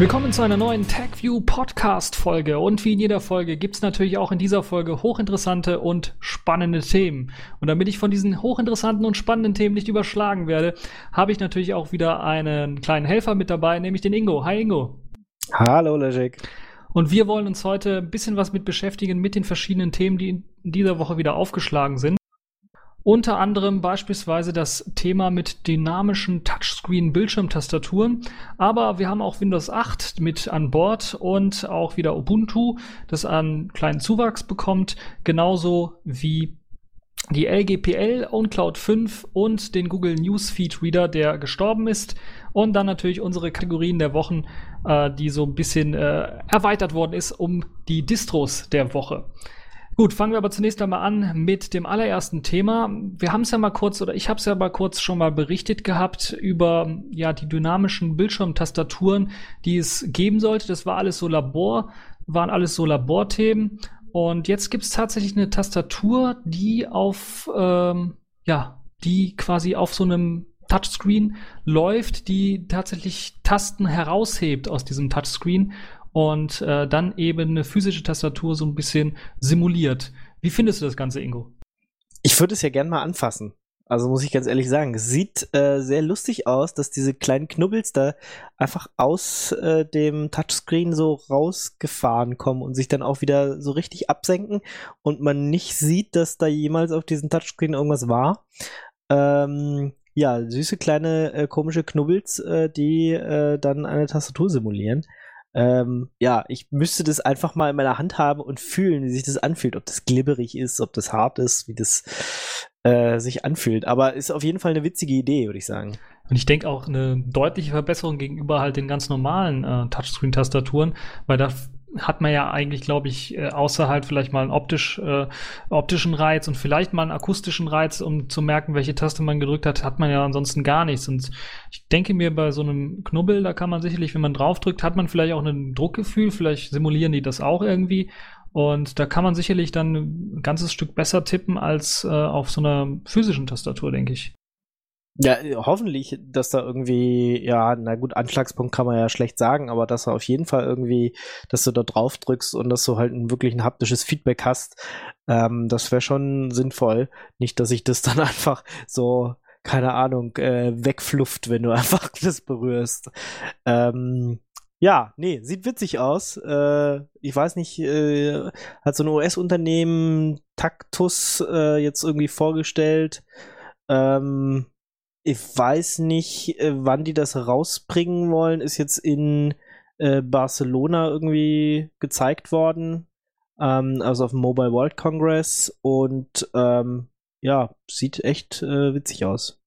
Willkommen zu einer neuen TagView Podcast Folge. Und wie in jeder Folge gibt es natürlich auch in dieser Folge hochinteressante und spannende Themen. Und damit ich von diesen hochinteressanten und spannenden Themen nicht überschlagen werde, habe ich natürlich auch wieder einen kleinen Helfer mit dabei, nämlich den Ingo. Hi Ingo. Hallo Lejek. Und wir wollen uns heute ein bisschen was mit beschäftigen mit den verschiedenen Themen, die in dieser Woche wieder aufgeschlagen sind. Unter anderem beispielsweise das Thema mit dynamischen Touchscreen-Bildschirmtastaturen. Aber wir haben auch Windows 8 mit an Bord und auch wieder Ubuntu, das einen kleinen Zuwachs bekommt. Genauso wie die LGPL, OwnCloud 5 und den Google Newsfeed Reader, der gestorben ist. Und dann natürlich unsere Kategorien der Wochen, äh, die so ein bisschen äh, erweitert worden ist um die Distros der Woche. Gut, fangen wir aber zunächst einmal an mit dem allerersten Thema. Wir haben es ja mal kurz, oder ich habe es ja mal kurz schon mal berichtet gehabt über ja die dynamischen Bildschirmtastaturen, die es geben sollte. Das war alles so Labor, waren alles so Laborthemen. Und jetzt gibt es tatsächlich eine Tastatur, die auf ähm, ja, die quasi auf so einem Touchscreen läuft, die tatsächlich Tasten heraushebt aus diesem Touchscreen und äh, dann eben eine physische Tastatur so ein bisschen simuliert. Wie findest du das Ganze, Ingo? Ich würde es ja gern mal anfassen. Also muss ich ganz ehrlich sagen, es sieht äh, sehr lustig aus, dass diese kleinen Knubbels da einfach aus äh, dem Touchscreen so rausgefahren kommen und sich dann auch wieder so richtig absenken und man nicht sieht, dass da jemals auf diesem Touchscreen irgendwas war. Ähm, ja, süße kleine äh, komische Knubbels, äh, die äh, dann eine Tastatur simulieren. Ähm, ja, ich müsste das einfach mal in meiner Hand haben und fühlen, wie sich das anfühlt, ob das glibberig ist, ob das hart ist, wie das äh, sich anfühlt. Aber ist auf jeden Fall eine witzige Idee, würde ich sagen. Und ich denke auch eine deutliche Verbesserung gegenüber halt den ganz normalen äh, Touchscreen-Tastaturen, weil da hat man ja eigentlich, glaube ich, äh, außer halt vielleicht mal einen optisch, äh, optischen Reiz und vielleicht mal einen akustischen Reiz, um zu merken, welche Taste man gedrückt hat, hat man ja ansonsten gar nichts. Und ich denke mir, bei so einem Knubbel, da kann man sicherlich, wenn man draufdrückt, hat man vielleicht auch ein Druckgefühl, vielleicht simulieren die das auch irgendwie. Und da kann man sicherlich dann ein ganzes Stück besser tippen als äh, auf so einer physischen Tastatur, denke ich. Ja, hoffentlich, dass da irgendwie, ja, na gut, Anschlagspunkt kann man ja schlecht sagen, aber dass er auf jeden Fall irgendwie, dass du da drauf drückst und dass du halt ein wirklich ein haptisches Feedback hast, ähm, das wäre schon sinnvoll. Nicht, dass ich das dann einfach so, keine Ahnung, äh, wegflufft, wenn du einfach das berührst. Ähm, ja, nee, sieht witzig aus. Äh, ich weiß nicht, äh, hat so ein US-Unternehmen Taktus äh, jetzt irgendwie vorgestellt. Ähm, ich weiß nicht, äh, wann die das rausbringen wollen. Ist jetzt in äh, Barcelona irgendwie gezeigt worden. Ähm, also auf dem Mobile World Congress. Und ähm, ja, sieht echt äh, witzig aus.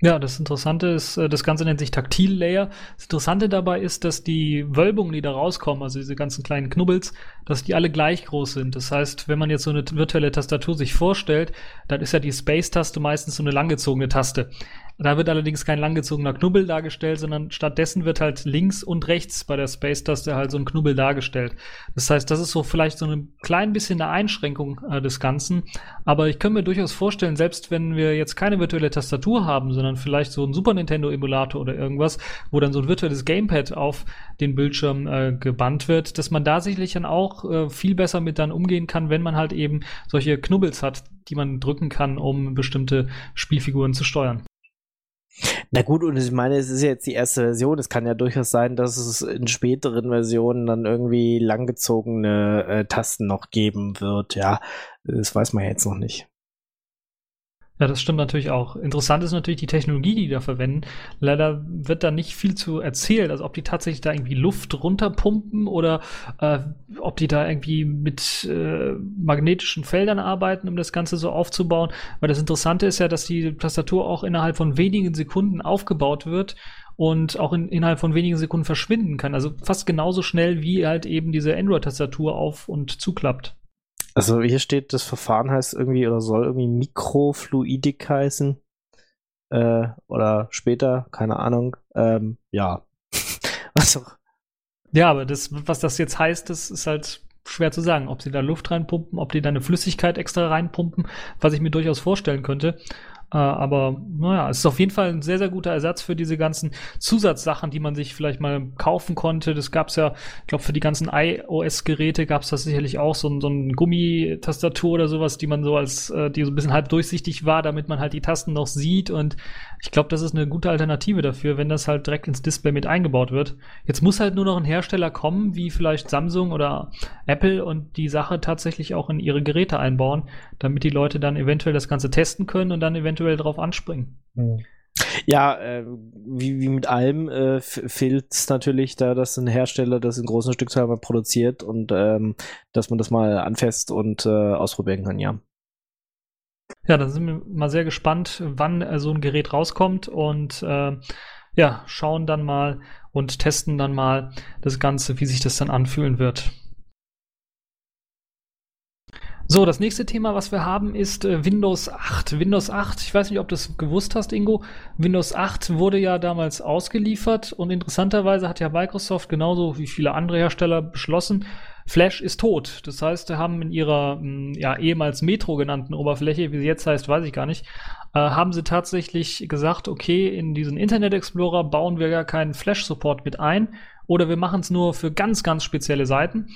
Ja, das Interessante ist, äh, das Ganze nennt sich Taktil Layer. Das Interessante dabei ist, dass die Wölbungen, die da rauskommen, also diese ganzen kleinen Knubbels, dass die alle gleich groß sind. Das heißt, wenn man jetzt so eine virtuelle Tastatur sich vorstellt, dann ist ja die Space-Taste meistens so eine langgezogene Taste. Da wird allerdings kein langgezogener Knubbel dargestellt, sondern stattdessen wird halt links und rechts bei der Space-Taste halt so ein Knubbel dargestellt. Das heißt, das ist so vielleicht so ein klein bisschen eine Einschränkung äh, des Ganzen. Aber ich kann mir durchaus vorstellen, selbst wenn wir jetzt keine virtuelle Tastatur haben, sondern vielleicht so ein Super Nintendo-Emulator oder irgendwas, wo dann so ein virtuelles Gamepad auf den Bildschirm äh, gebannt wird, dass man da sicherlich dann auch äh, viel besser mit dann umgehen kann, wenn man halt eben solche Knubbels hat, die man drücken kann, um bestimmte Spielfiguren zu steuern. Na gut, und ich meine, es ist jetzt die erste Version. Es kann ja durchaus sein, dass es in späteren Versionen dann irgendwie langgezogene äh, Tasten noch geben wird. Ja, das weiß man jetzt noch nicht. Ja, das stimmt natürlich auch. Interessant ist natürlich die Technologie, die die da verwenden. Leider wird da nicht viel zu erzählt, also ob die tatsächlich da irgendwie Luft runterpumpen oder äh, ob die da irgendwie mit äh, magnetischen Feldern arbeiten, um das Ganze so aufzubauen. Weil das Interessante ist ja, dass die Tastatur auch innerhalb von wenigen Sekunden aufgebaut wird und auch in, innerhalb von wenigen Sekunden verschwinden kann. Also fast genauso schnell wie halt eben diese Android-Tastatur auf und zuklappt. Also hier steht, das Verfahren heißt irgendwie oder soll irgendwie Mikrofluidik heißen. Äh, oder später, keine Ahnung. Ähm, ja. also. Ja, aber das, was das jetzt heißt, das ist halt schwer zu sagen, ob sie da Luft reinpumpen, ob die da eine Flüssigkeit extra reinpumpen, was ich mir durchaus vorstellen könnte. Äh, aber naja, es ist auf jeden Fall ein sehr, sehr guter Ersatz für diese ganzen Zusatzsachen, die man sich vielleicht mal kaufen konnte. Das gab es ja, ich glaube, für die ganzen iOS-Geräte gab es das sicherlich auch, so, so ein Gummitastatur oder sowas, die man so als, äh, die so ein bisschen halb durchsichtig war, damit man halt die Tasten noch sieht. Und ich glaube, das ist eine gute Alternative dafür, wenn das halt direkt ins Display mit eingebaut wird. Jetzt muss halt nur noch ein Hersteller kommen, wie vielleicht Samsung oder Apple und die Sache tatsächlich auch in ihre Geräte einbauen, damit die Leute dann eventuell das Ganze testen können und dann eventuell drauf anspringen. Mhm. Ja, äh, wie, wie mit allem äh, fehlt es natürlich da, dass ein Hersteller das in großen Stückzahlen produziert und ähm, dass man das mal anfasst und äh, ausprobieren kann, ja. Ja, dann sind wir mal sehr gespannt, wann äh, so ein Gerät rauskommt und äh, ja, schauen dann mal und testen dann mal das Ganze, wie sich das dann anfühlen wird. So, das nächste Thema, was wir haben, ist äh, Windows 8. Windows 8, ich weiß nicht, ob du das gewusst hast, Ingo. Windows 8 wurde ja damals ausgeliefert und interessanterweise hat ja Microsoft genauso wie viele andere Hersteller beschlossen, Flash ist tot. Das heißt, sie haben in ihrer hm, ja, ehemals Metro genannten Oberfläche, wie sie jetzt heißt, weiß ich gar nicht, äh, haben sie tatsächlich gesagt, okay, in diesen Internet Explorer bauen wir gar keinen Flash-Support mit ein oder wir machen es nur für ganz, ganz spezielle Seiten.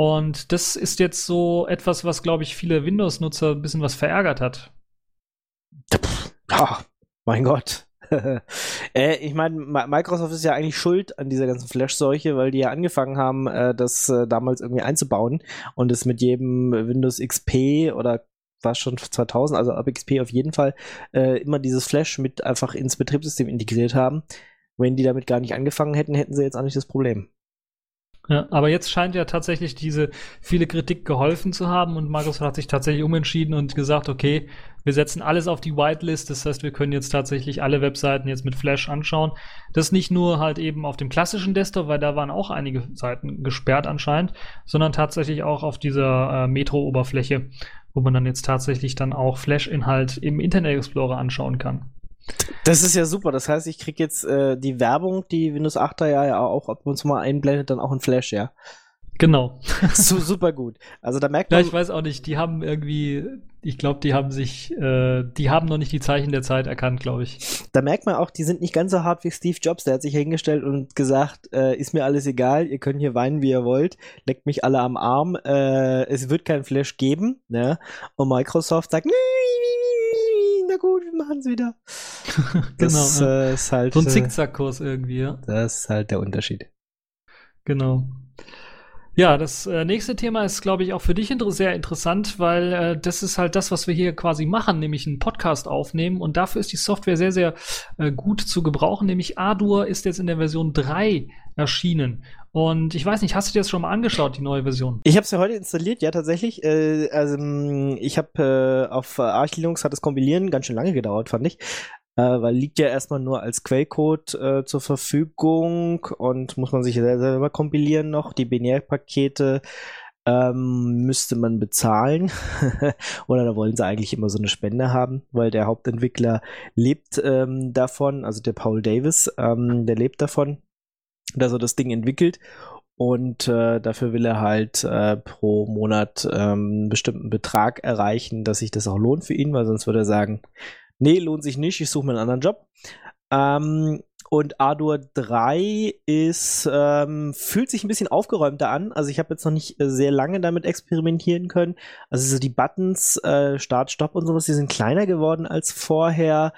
Und das ist jetzt so etwas, was, glaube ich, viele Windows-Nutzer ein bisschen was verärgert hat. Ja, mein Gott. äh, ich meine, Microsoft ist ja eigentlich schuld an dieser ganzen Flash-Seuche, weil die ja angefangen haben, äh, das äh, damals irgendwie einzubauen und es mit jedem Windows XP oder war schon 2000, also ab XP auf jeden Fall, äh, immer dieses Flash mit einfach ins Betriebssystem integriert haben. Wenn die damit gar nicht angefangen hätten, hätten sie jetzt auch nicht das Problem. Ja, aber jetzt scheint ja tatsächlich diese viele Kritik geholfen zu haben und Microsoft hat sich tatsächlich umentschieden und gesagt, okay, wir setzen alles auf die Whitelist, das heißt, wir können jetzt tatsächlich alle Webseiten jetzt mit Flash anschauen. Das nicht nur halt eben auf dem klassischen Desktop, weil da waren auch einige Seiten gesperrt anscheinend, sondern tatsächlich auch auf dieser äh, Metro-Oberfläche, wo man dann jetzt tatsächlich dann auch Flash-Inhalt im Internet Explorer anschauen kann. Das ist ja super. Das heißt, ich kriege jetzt äh, die Werbung, die Windows 8er ja, ja auch ab und zu mal einblendet, dann auch in Flash, ja. Genau. so, super gut. Also da merkt man. Ja, ich weiß auch nicht, die haben irgendwie, ich glaube, die haben sich, äh, die haben noch nicht die Zeichen der Zeit erkannt, glaube ich. Da merkt man auch, die sind nicht ganz so hart wie Steve Jobs. Der hat sich hingestellt und gesagt, äh, ist mir alles egal, ihr könnt hier weinen, wie ihr wollt, leckt mich alle am Arm, äh, es wird kein Flash geben, ne? Und Microsoft sagt, nee, machen es wieder. Das genau, äh, ist halt. So ein äh, Zickzackkurs irgendwie, ja. Das ist halt der Unterschied. Genau. Ja, das äh, nächste Thema ist, glaube ich, auch für dich sehr interessant, weil äh, das ist halt das, was wir hier quasi machen, nämlich einen Podcast aufnehmen. Und dafür ist die Software sehr, sehr äh, gut zu gebrauchen. Nämlich Adur ist jetzt in der Version 3 erschienen. Und ich weiß nicht, hast du dir das schon mal angeschaut, die neue Version? Ich habe es ja heute installiert, ja tatsächlich. Äh, also ich habe äh, auf Arch Linux hat das Kompilieren ganz schön lange gedauert, fand ich. Äh, weil liegt ja erstmal nur als Quellcode äh, zur Verfügung und muss man sich selber kompilieren noch. Die Binärpakete ähm, müsste man bezahlen. Oder da wollen sie eigentlich immer so eine Spende haben, weil der Hauptentwickler lebt ähm, davon, also der Paul Davis, ähm, der lebt davon dass er das Ding entwickelt und äh, dafür will er halt äh, pro Monat ähm, einen bestimmten Betrag erreichen, dass sich das auch lohnt für ihn, weil sonst würde er sagen, nee, lohnt sich nicht, ich suche mir einen anderen Job. Ähm, und Ardour 3 ist, ähm, fühlt sich ein bisschen aufgeräumter an. Also ich habe jetzt noch nicht äh, sehr lange damit experimentieren können. Also so die Buttons, äh, Start, Stopp und sowas, die sind kleiner geworden als vorher.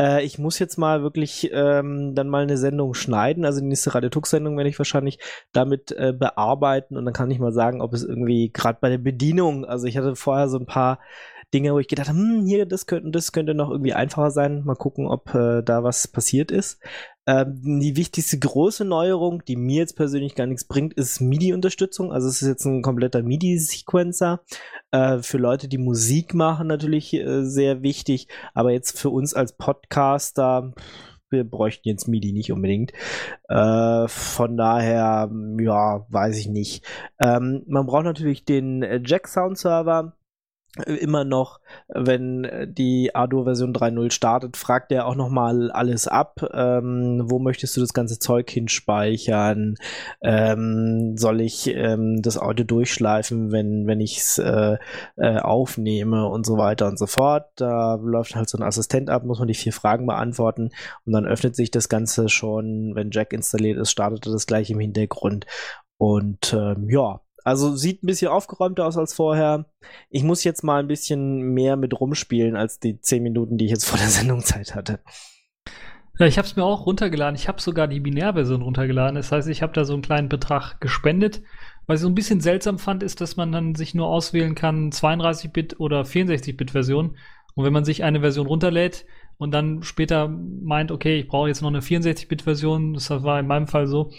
Äh, ich muss jetzt mal wirklich ähm, dann mal eine Sendung schneiden. Also die nächste Radio Tux-Sendung werde ich wahrscheinlich damit äh, bearbeiten und dann kann ich mal sagen, ob es irgendwie gerade bei der Bedienung, also ich hatte vorher so ein paar Dinge, wo ich gedacht habe, hm, hier, das könnte, das könnte noch irgendwie einfacher sein. Mal gucken, ob äh, da was passiert ist. Ähm, die wichtigste große Neuerung, die mir jetzt persönlich gar nichts bringt, ist MIDI-Unterstützung. Also es ist jetzt ein kompletter MIDI-Sequencer. Äh, für Leute, die Musik machen, natürlich äh, sehr wichtig. Aber jetzt für uns als Podcaster, wir bräuchten jetzt MIDI nicht unbedingt. Äh, von daher, ja, weiß ich nicht. Ähm, man braucht natürlich den äh, Jack Sound Server immer noch, wenn die Ardour-Version 3.0 startet, fragt er auch nochmal alles ab. Ähm, wo möchtest du das ganze Zeug hinspeichern? Ähm, soll ich ähm, das Audio durchschleifen, wenn, wenn ich es äh, äh, aufnehme und so weiter und so fort? Da läuft halt so ein Assistent ab, muss man die vier Fragen beantworten und dann öffnet sich das Ganze schon, wenn Jack installiert ist, startet er das gleich im Hintergrund. Und ähm, ja, also sieht ein bisschen aufgeräumter aus als vorher. Ich muss jetzt mal ein bisschen mehr mit rumspielen als die zehn Minuten, die ich jetzt vor der Sendung Zeit hatte. Ja, ich habe es mir auch runtergeladen. Ich habe sogar die Binärversion runtergeladen. Das heißt, ich habe da so einen kleinen Betrag gespendet. Was ich so ein bisschen seltsam fand, ist, dass man dann sich nur auswählen kann 32-Bit oder 64-Bit-Version. Und wenn man sich eine Version runterlädt und dann später meint, okay, ich brauche jetzt noch eine 64-Bit-Version, das war in meinem Fall so,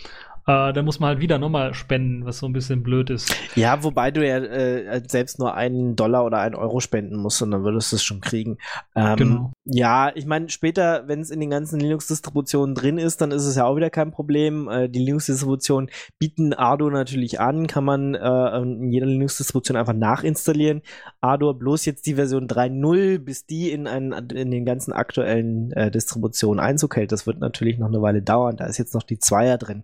äh, da muss man halt wieder nochmal spenden, was so ein bisschen blöd ist. Ja, wobei du ja äh, selbst nur einen Dollar oder einen Euro spenden musst und dann würdest du es schon kriegen. Ähm, genau. Ja, ich meine, später, wenn es in den ganzen Linux-Distributionen drin ist, dann ist es ja auch wieder kein Problem. Äh, die Linux-Distributionen bieten Ardo natürlich an, kann man äh, in jeder Linux-Distribution einfach nachinstallieren. Ardo bloß jetzt die Version 3.0, bis die in, einen, in den ganzen aktuellen äh, Distributionen Einzug hält. Das wird natürlich noch eine Weile dauern. Da ist jetzt noch die Zweier drin.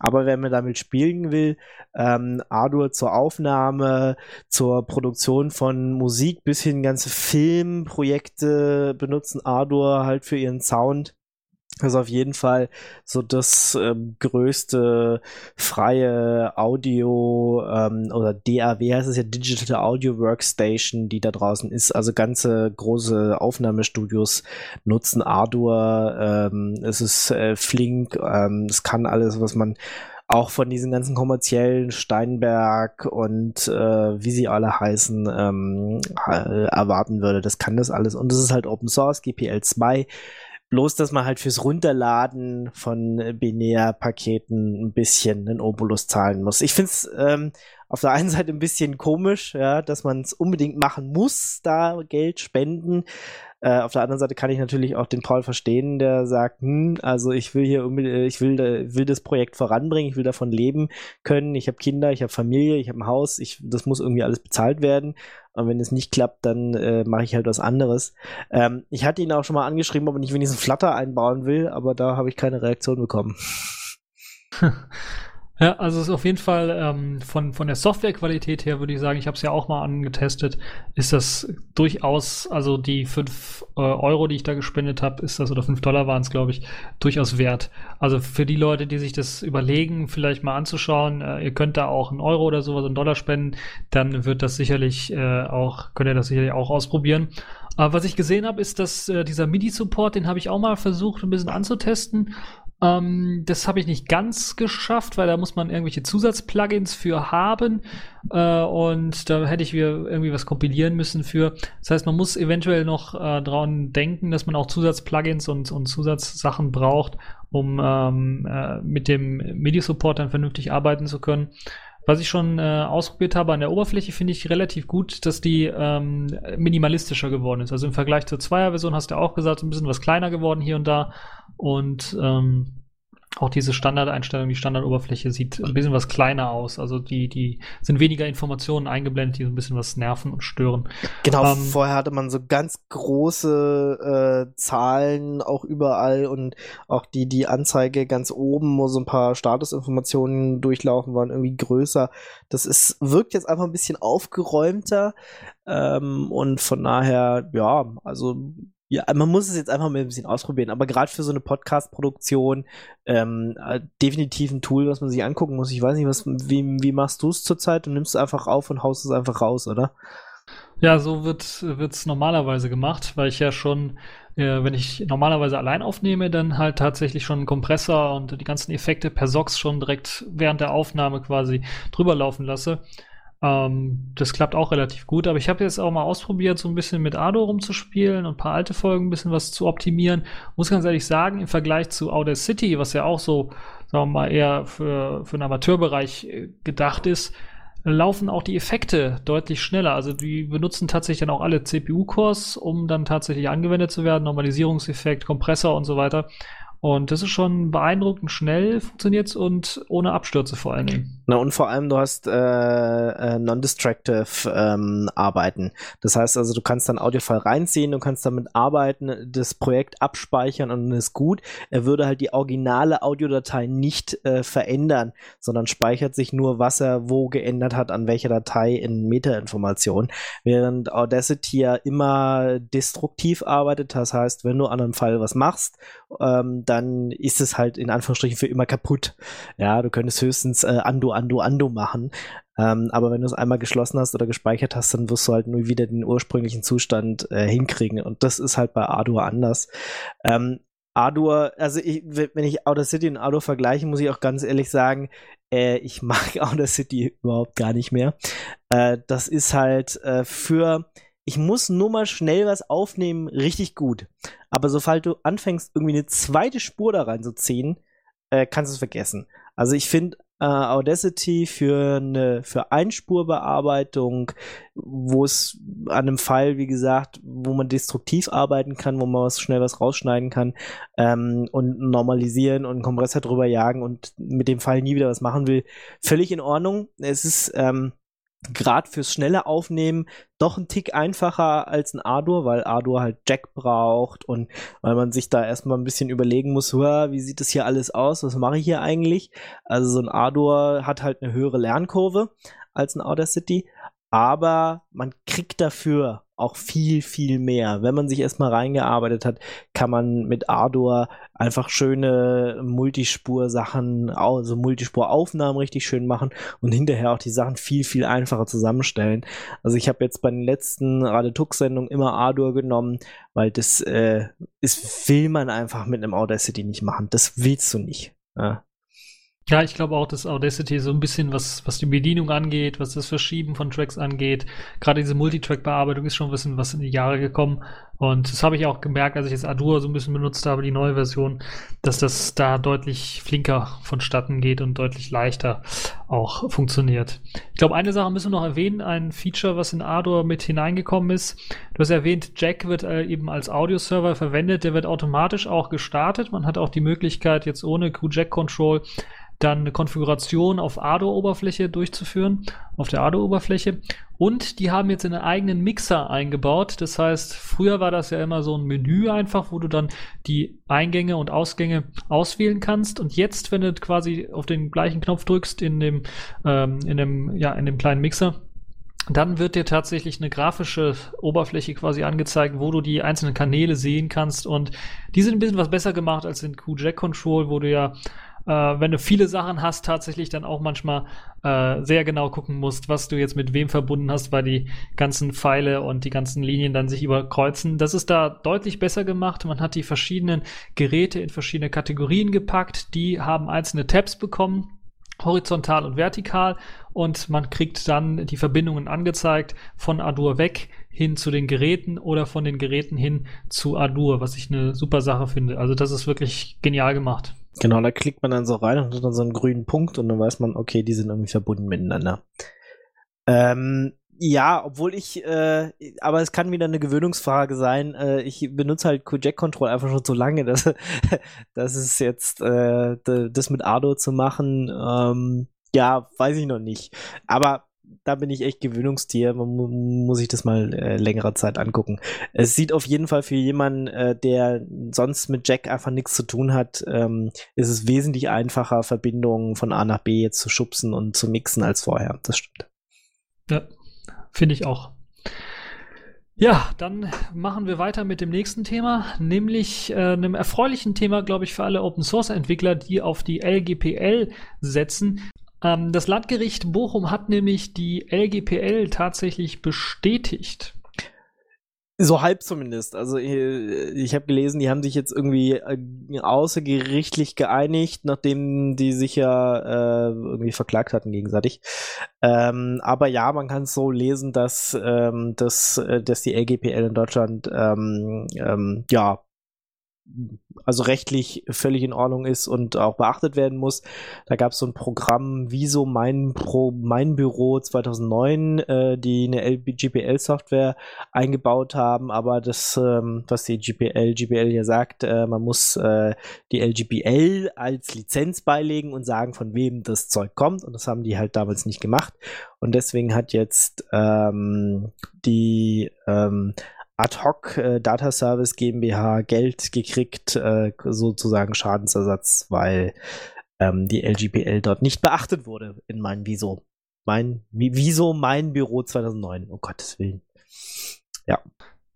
Aber wenn man damit spielen will, ähm, Ardour zur Aufnahme, zur Produktion von Musik bis hin ganze Filmprojekte benutzen Ardour halt für ihren Sound. Also auf jeden Fall so das ähm, größte freie Audio ähm, oder DAW heißt es ja Digital Audio Workstation, die da draußen ist. Also ganze große Aufnahmestudios nutzen Ardour. Ähm, es ist äh, flink. Ähm, es kann alles, was man auch von diesen ganzen kommerziellen Steinberg und äh, wie sie alle heißen ähm, äh, erwarten würde. Das kann das alles. Und es ist halt Open Source, GPL 2 Bloß, dass man halt fürs Runterladen von Binär-Paketen ein bisschen einen Obolus zahlen muss. Ich finde es ähm, auf der einen Seite ein bisschen komisch, ja, dass man es unbedingt machen muss, da Geld spenden. Äh, auf der anderen Seite kann ich natürlich auch den Paul verstehen, der sagt, hm, also ich will hier ich will, will das Projekt voranbringen, ich will davon leben können, ich habe Kinder, ich habe Familie, ich habe ein Haus, ich, das muss irgendwie alles bezahlt werden. Und wenn es nicht klappt, dann äh, mache ich halt was anderes. Ähm, ich hatte ihn auch schon mal angeschrieben, ob nicht wenigstens Flutter einbauen will, aber da habe ich keine Reaktion bekommen. Ja, also es ist auf jeden Fall ähm, von, von der Softwarequalität her, würde ich sagen, ich habe es ja auch mal angetestet, ist das durchaus, also die 5 äh, Euro, die ich da gespendet habe, ist das, oder 5 Dollar waren es, glaube ich, durchaus wert. Also für die Leute, die sich das überlegen, vielleicht mal anzuschauen, äh, ihr könnt da auch einen Euro oder sowas, einen Dollar spenden, dann wird das sicherlich äh, auch, könnt ihr das sicherlich auch ausprobieren. Aber was ich gesehen habe, ist, dass äh, dieser MIDI-Support, den habe ich auch mal versucht, ein bisschen anzutesten. Ähm, das habe ich nicht ganz geschafft, weil da muss man irgendwelche Zusatzplugins für haben. Äh, und da hätte ich wieder irgendwie was kompilieren müssen für. Das heißt, man muss eventuell noch äh, dran denken, dass man auch Zusatzplugins und, und Zusatzsachen braucht, um ähm, äh, mit dem MIDI-Support dann vernünftig arbeiten zu können. Was ich schon äh, ausprobiert habe an der Oberfläche, finde ich relativ gut, dass die ähm, minimalistischer geworden ist. Also im Vergleich zur Zweier-Version hast du auch gesagt, ein bisschen was kleiner geworden hier und da. Und ähm, auch diese Standardeinstellung, die Standardoberfläche sieht ein bisschen was kleiner aus. Also die, die sind weniger Informationen eingeblendet, die so ein bisschen was nerven und stören. Genau, ähm, vorher hatte man so ganz große äh, Zahlen auch überall und auch die, die Anzeige ganz oben, wo so ein paar Statusinformationen durchlaufen, waren irgendwie größer. Das ist, wirkt jetzt einfach ein bisschen aufgeräumter. Ähm, und von daher, ja, also ja, man muss es jetzt einfach mal ein bisschen ausprobieren, aber gerade für so eine Podcast-Produktion ähm, äh, definitiv ein Tool, was man sich angucken muss. Ich weiß nicht, was, wie, wie machst du es zurzeit? Du nimmst es einfach auf und haust es einfach raus, oder? Ja, so wird es normalerweise gemacht, weil ich ja schon, äh, wenn ich normalerweise allein aufnehme, dann halt tatsächlich schon einen Kompressor und die ganzen Effekte per SOX schon direkt während der Aufnahme quasi drüber laufen lasse. Ähm, das klappt auch relativ gut, aber ich habe jetzt auch mal ausprobiert, so ein bisschen mit Ado rumzuspielen und ein paar alte Folgen ein bisschen was zu optimieren. Muss ganz ehrlich sagen, im Vergleich zu Outer City, was ja auch so, sagen wir mal, eher für, für den Amateurbereich äh, gedacht ist, laufen auch die Effekte deutlich schneller. Also die benutzen tatsächlich dann auch alle CPU-Cores, um dann tatsächlich angewendet zu werden. Normalisierungseffekt, Kompressor und so weiter. Und das ist schon beeindruckend schnell funktioniert und ohne Abstürze vor allen Dingen. Na, und vor allem, du hast äh, äh, non-destructive ähm, Arbeiten. Das heißt also, du kannst dann Audiofile reinziehen, du kannst damit arbeiten, das Projekt abspeichern und dann ist gut. Er würde halt die originale Audiodatei nicht äh, verändern, sondern speichert sich nur, was er wo geändert hat, an welcher Datei in Metainformation. Während Audacity ja immer destruktiv arbeitet, das heißt, wenn du an einem Fall was machst, ähm, dann ist es halt in Anführungsstrichen für immer kaputt. Ja, du könntest höchstens äh, Undo Ando Ando machen. Ähm, aber wenn du es einmal geschlossen hast oder gespeichert hast, dann wirst du halt nur wieder den ursprünglichen Zustand äh, hinkriegen. Und das ist halt bei Ardour anders. Ähm, Ardour, also ich, wenn ich Outer City und Ardour vergleiche, muss ich auch ganz ehrlich sagen, äh, ich mag Outer City überhaupt gar nicht mehr. Äh, das ist halt äh, für, ich muss nur mal schnell was aufnehmen, richtig gut. Aber sobald du anfängst, irgendwie eine zweite Spur da reinzuziehen, äh, kannst du es vergessen. Also ich finde, äh, Audacity für eine für Einspurbearbeitung, wo es an einem Fall, wie gesagt, wo man destruktiv arbeiten kann, wo man was schnell was rausschneiden kann ähm, und normalisieren und einen Kompressor drüber jagen und mit dem Fall nie wieder was machen will, völlig in Ordnung. Es ist ähm, gerade fürs schnelle Aufnehmen doch ein Tick einfacher als ein Ardour, weil Ardour halt Jack braucht und weil man sich da erstmal ein bisschen überlegen muss, wie sieht das hier alles aus, was mache ich hier eigentlich? Also so ein Ardour hat halt eine höhere Lernkurve als ein Audacity, aber man kriegt dafür auch viel, viel mehr. Wenn man sich erstmal reingearbeitet hat, kann man mit Ardor einfach schöne Multispur-Sachen, also Multispur-Aufnahmen richtig schön machen und hinterher auch die Sachen viel, viel einfacher zusammenstellen. Also ich habe jetzt bei den letzten Radetux-Sendungen immer Ardor genommen, weil das äh, ist, will man einfach mit einem Audacity nicht machen. Das willst du nicht. Ja. Ja, ich glaube auch, dass Audacity so ein bisschen, was, was die Bedienung angeht, was das Verschieben von Tracks angeht, gerade diese Multitrack-Bearbeitung ist schon ein bisschen was in die Jahre gekommen. Und das habe ich auch gemerkt, als ich jetzt Adur so ein bisschen benutzt habe, die neue Version, dass das da deutlich flinker vonstatten geht und deutlich leichter auch funktioniert. Ich glaube, eine Sache müssen wir noch erwähnen, ein Feature, was in Adur mit hineingekommen ist. Du hast erwähnt, Jack wird äh, eben als Audio-Server verwendet, der wird automatisch auch gestartet. Man hat auch die Möglichkeit, jetzt ohne Q-Jack-Control dann eine Konfiguration auf Ardo-Oberfläche durchzuführen, auf der Ardo-Oberfläche. Und die haben jetzt einen eigenen Mixer eingebaut. Das heißt, früher war das ja immer so ein Menü einfach, wo du dann die Eingänge und Ausgänge auswählen kannst. Und jetzt, wenn du quasi auf den gleichen Knopf drückst in dem, ähm, in dem, ja, in dem kleinen Mixer, dann wird dir tatsächlich eine grafische Oberfläche quasi angezeigt, wo du die einzelnen Kanäle sehen kannst. Und die sind ein bisschen was besser gemacht als in QJack Control, wo du ja äh, wenn du viele Sachen hast, tatsächlich dann auch manchmal äh, sehr genau gucken musst, was du jetzt mit wem verbunden hast, weil die ganzen Pfeile und die ganzen Linien dann sich überkreuzen. Das ist da deutlich besser gemacht. Man hat die verschiedenen Geräte in verschiedene Kategorien gepackt. Die haben einzelne Tabs bekommen horizontal und vertikal und man kriegt dann die Verbindungen angezeigt von Adur weg hin zu den Geräten oder von den Geräten hin zu Adur, was ich eine super Sache finde. Also das ist wirklich genial gemacht. Genau, da klickt man dann so rein und hat dann so einen grünen Punkt und dann weiß man, okay, die sind irgendwie verbunden miteinander. Ähm, ja, obwohl ich, äh, aber es kann wieder eine Gewöhnungsfrage sein. Äh, ich benutze halt QJack Control einfach schon so lange, dass, dass es jetzt äh, das mit Ardo zu machen, ähm, ja, weiß ich noch nicht. Aber da bin ich echt Gewöhnungstier. Man muss sich das mal äh, längere Zeit angucken. Es sieht auf jeden Fall für jemanden, äh, der sonst mit Jack einfach nichts zu tun hat, ähm, ist es wesentlich einfacher, Verbindungen von A nach B jetzt zu schubsen und zu mixen als vorher. Das stimmt. Ja, finde ich auch. Ja, dann machen wir weiter mit dem nächsten Thema, nämlich äh, einem erfreulichen Thema, glaube ich, für alle Open Source Entwickler, die auf die LGPL setzen. Ähm, das Landgericht Bochum hat nämlich die LGPL tatsächlich bestätigt. So halb zumindest. Also ich, ich habe gelesen, die haben sich jetzt irgendwie äh, außergerichtlich geeinigt, nachdem die sich ja äh, irgendwie verklagt hatten gegenseitig. Ähm, aber ja, man kann es so lesen, dass, ähm, dass, äh, dass die LGPL in Deutschland ähm, ähm, ja also rechtlich völlig in Ordnung ist und auch beachtet werden muss. Da gab es so ein Programm Wieso mein Pro mein Büro 2009, äh, die eine GPL-Software eingebaut haben, aber das, ähm, was die GPL GPL ja sagt, äh, man muss äh, die LGPL als Lizenz beilegen und sagen, von wem das Zeug kommt und das haben die halt damals nicht gemacht und deswegen hat jetzt ähm, die ähm, Ad hoc äh, Data Service GmbH Geld gekriegt, äh, sozusagen Schadensersatz, weil ähm, die LGPL dort nicht beachtet wurde in meinem Wieso. Mein Wieso mein Büro 2009, um Gottes Willen. Ja.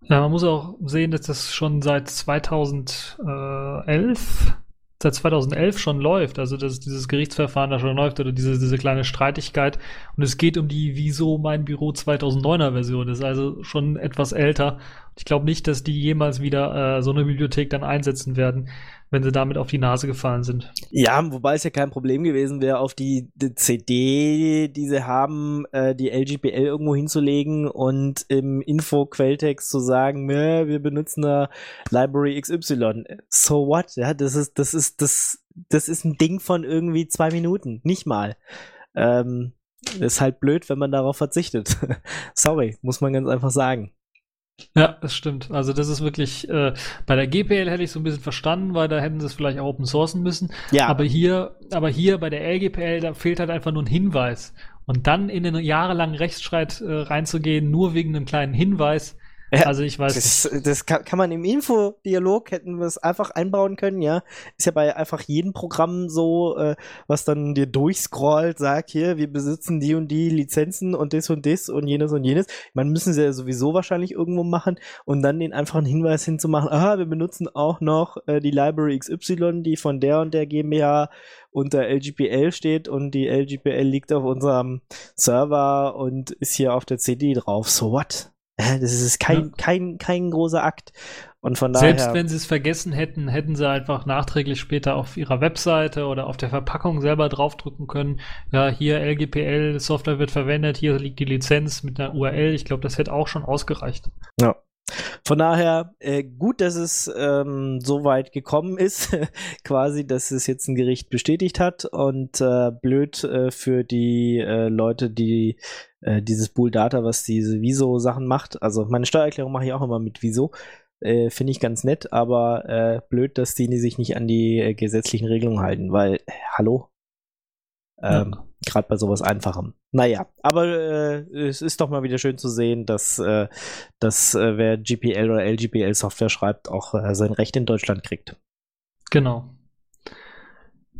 Ja, man muss auch sehen, dass das schon seit 2011 seit 2011 schon läuft, also dass dieses Gerichtsverfahren da schon läuft oder diese, diese kleine Streitigkeit. Und es geht um die Wieso mein Büro 2009er Version. Ist also schon etwas älter. Ich glaube nicht, dass die jemals wieder äh, so eine Bibliothek dann einsetzen werden wenn sie damit auf die Nase gefallen sind. Ja, wobei es ja kein Problem gewesen wäre, auf die, die CD, die sie haben, äh, die LGPL irgendwo hinzulegen und im Info-Quelltext zu sagen, wir benutzen da Library XY. So what? Ja, das ist, das ist, das, das ist ein Ding von irgendwie zwei Minuten. Nicht mal. Ähm, ist halt blöd, wenn man darauf verzichtet. Sorry, muss man ganz einfach sagen. Ja, das stimmt. Also das ist wirklich, äh, bei der GPL hätte ich so ein bisschen verstanden, weil da hätten sie es vielleicht auch open sourcen müssen. Ja. Aber hier, aber hier bei der LGPL, da fehlt halt einfach nur ein Hinweis. Und dann in einen jahrelangen Rechtsstreit äh, reinzugehen, nur wegen einem kleinen Hinweis, ja, also ich weiß. Das, das kann, kann, man im Infodialog hätten wir es einfach einbauen können, ja. Ist ja bei einfach jedem Programm so, äh, was dann dir durchscrollt, sagt hier, wir besitzen die und die Lizenzen und das und das und jenes und jenes. Man müssen sie ja sowieso wahrscheinlich irgendwo machen und dann den einfachen Hinweis hinzumachen, aha, wir benutzen auch noch äh, die Library XY, die von der und der GmbH unter LGPL steht und die LGPL liegt auf unserem Server und ist hier auf der CD drauf. So what? Das ist kein, ja. kein, kein großer Akt. Und von daher. Selbst wenn sie es vergessen hätten, hätten sie einfach nachträglich später auf ihrer Webseite oder auf der Verpackung selber draufdrücken können. Ja, hier LGPL Software wird verwendet, hier liegt die Lizenz mit einer URL. Ich glaube, das hätte auch schon ausgereicht. Ja. Von daher äh, gut, dass es ähm, so weit gekommen ist, quasi, dass es jetzt ein Gericht bestätigt hat und äh, blöd äh, für die äh, Leute, die äh, dieses Pool Data, was diese Viso-Sachen macht. Also meine Steuererklärung mache ich auch immer mit Viso. Äh, Finde ich ganz nett, aber äh, blöd, dass die sich nicht an die äh, gesetzlichen Regelungen halten, weil, äh, hallo? Ähm, ja. Gerade bei sowas Einfachem. Naja, aber es ist doch mal wieder schön zu sehen, dass, dass wer GPL oder LGPL Software schreibt, auch sein Recht in Deutschland kriegt. Genau.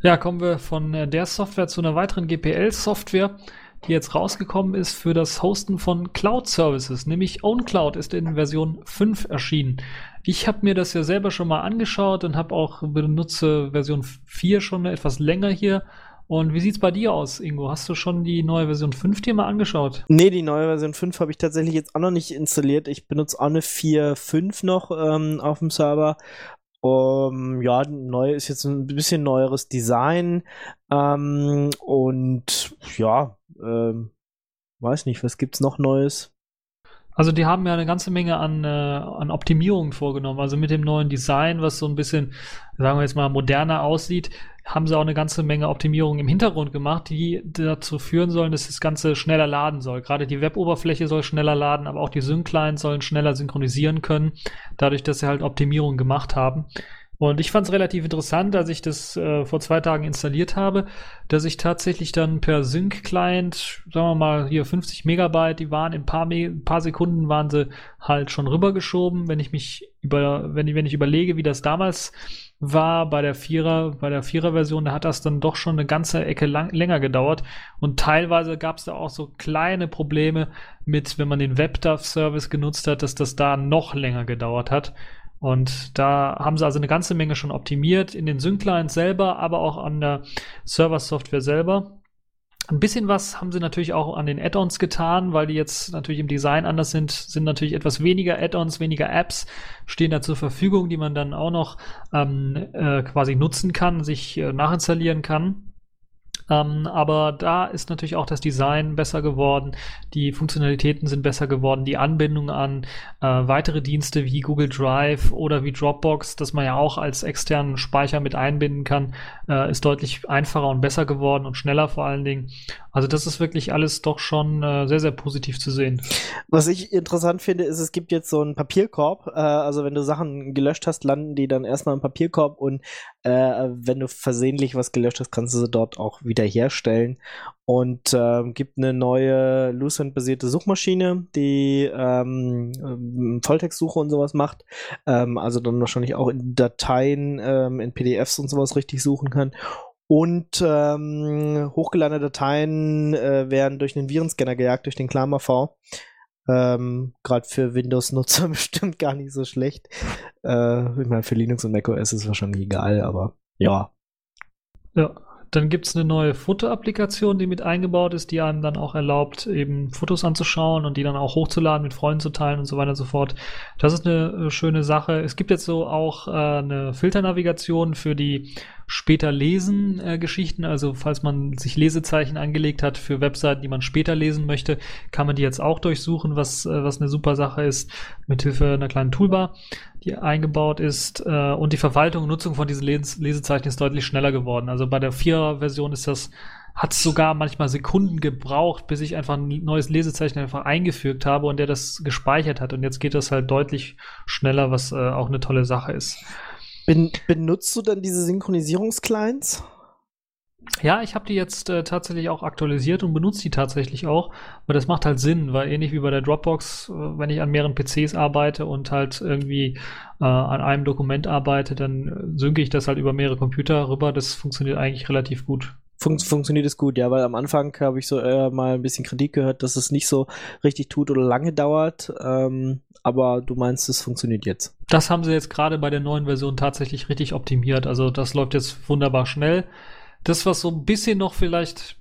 Ja, kommen wir von der Software zu einer weiteren GPL-Software die jetzt rausgekommen ist für das Hosten von Cloud Services, nämlich OwnCloud ist in Version 5 erschienen. Ich habe mir das ja selber schon mal angeschaut und habe auch benutze Version 4 schon etwas länger hier. Und wie sieht's bei dir aus, Ingo? Hast du schon die neue Version 5 dir mal angeschaut? Nee, die neue Version 5 habe ich tatsächlich jetzt auch noch nicht installiert. Ich benutze auch eine 4.5 noch ähm, auf dem Server um, ja, neu ist jetzt ein bisschen neueres Design ähm, und ja, ähm, weiß nicht, was gibt's noch Neues? Also die haben ja eine ganze Menge an, äh, an Optimierungen vorgenommen. Also mit dem neuen Design, was so ein bisschen, sagen wir jetzt mal, moderner aussieht, haben sie auch eine ganze Menge Optimierungen im Hintergrund gemacht, die dazu führen sollen, dass das Ganze schneller laden soll. Gerade die Web-Oberfläche soll schneller laden, aber auch die Sync-Clients sollen schneller synchronisieren können, dadurch, dass sie halt Optimierungen gemacht haben. Und ich fand es relativ interessant, als ich das äh, vor zwei Tagen installiert habe, dass ich tatsächlich dann per Sync-Client, sagen wir mal hier 50 Megabyte, die waren in ein paar, paar Sekunden waren sie halt schon rübergeschoben. Wenn ich mich über, wenn ich, wenn ich überlege, wie das damals war bei der Vierer, bei der Vierer-Version, da hat das dann doch schon eine ganze Ecke lang, länger gedauert. Und teilweise gab es da auch so kleine Probleme mit, wenn man den WebDAV-Service genutzt hat, dass das da noch länger gedauert hat. Und da haben sie also eine ganze Menge schon optimiert in den Sync-Clients selber, aber auch an der Server-Software selber. Ein bisschen was haben sie natürlich auch an den Add-ons getan, weil die jetzt natürlich im Design anders sind, sind natürlich etwas weniger Add-ons, weniger Apps stehen da zur Verfügung, die man dann auch noch ähm, äh, quasi nutzen kann, sich äh, nachinstallieren kann. Ähm, aber da ist natürlich auch das Design besser geworden, die Funktionalitäten sind besser geworden, die Anbindung an äh, weitere Dienste wie Google Drive oder wie Dropbox, das man ja auch als externen Speicher mit einbinden kann, äh, ist deutlich einfacher und besser geworden und schneller vor allen Dingen. Also das ist wirklich alles doch schon äh, sehr, sehr positiv zu sehen. Was ich interessant finde, ist, es gibt jetzt so einen Papierkorb. Äh, also wenn du Sachen gelöscht hast, landen die dann erstmal im Papierkorb und äh, wenn du versehentlich was gelöscht hast, kannst du sie dort auch wiederherstellen. Und äh, gibt eine neue Lucent-basierte Suchmaschine, die ähm, ähm, Volltextsuche und sowas macht. Ähm, also dann wahrscheinlich auch in Dateien, ähm, in PDFs und sowas richtig suchen kann. Und ähm, hochgeladene Dateien äh, werden durch einen Virenscanner gejagt, durch den KlamaV. Ähm, Gerade für Windows-Nutzer bestimmt gar nicht so schlecht. Äh, ich meine, für Linux und macOS ist es wahrscheinlich egal, aber ja. Ja, dann gibt es eine neue Foto-Applikation, die mit eingebaut ist, die einem dann auch erlaubt, eben Fotos anzuschauen und die dann auch hochzuladen, mit Freunden zu teilen und so weiter und so fort. Das ist eine äh, schöne Sache. Es gibt jetzt so auch äh, eine Filternavigation für die später lesen äh, Geschichten. Also falls man sich Lesezeichen angelegt hat für Webseiten, die man später lesen möchte, kann man die jetzt auch durchsuchen, was, äh, was eine super Sache ist, mithilfe einer kleinen Toolbar, die eingebaut ist. Äh, und die Verwaltung und Nutzung von diesen Les Lesezeichen ist deutlich schneller geworden. Also bei der 4er-Version ist das hat sogar manchmal Sekunden gebraucht, bis ich einfach ein neues Lesezeichen einfach eingefügt habe und der das gespeichert hat. Und jetzt geht das halt deutlich schneller, was äh, auch eine tolle Sache ist. Ben benutzt du dann diese Synchronisierungsclients? Ja, ich habe die jetzt äh, tatsächlich auch aktualisiert und benutze die tatsächlich auch, weil das macht halt Sinn, weil ähnlich wie bei der Dropbox, äh, wenn ich an mehreren PCs arbeite und halt irgendwie äh, an einem Dokument arbeite, dann äh, synke ich das halt über mehrere Computer rüber. Das funktioniert eigentlich relativ gut. Fun funktioniert es gut, ja, weil am Anfang habe ich so mal ein bisschen Kritik gehört, dass es nicht so richtig tut oder lange dauert. Ähm, aber du meinst, es funktioniert jetzt. Das haben sie jetzt gerade bei der neuen Version tatsächlich richtig optimiert. Also das läuft jetzt wunderbar schnell. Das, was so ein bisschen noch vielleicht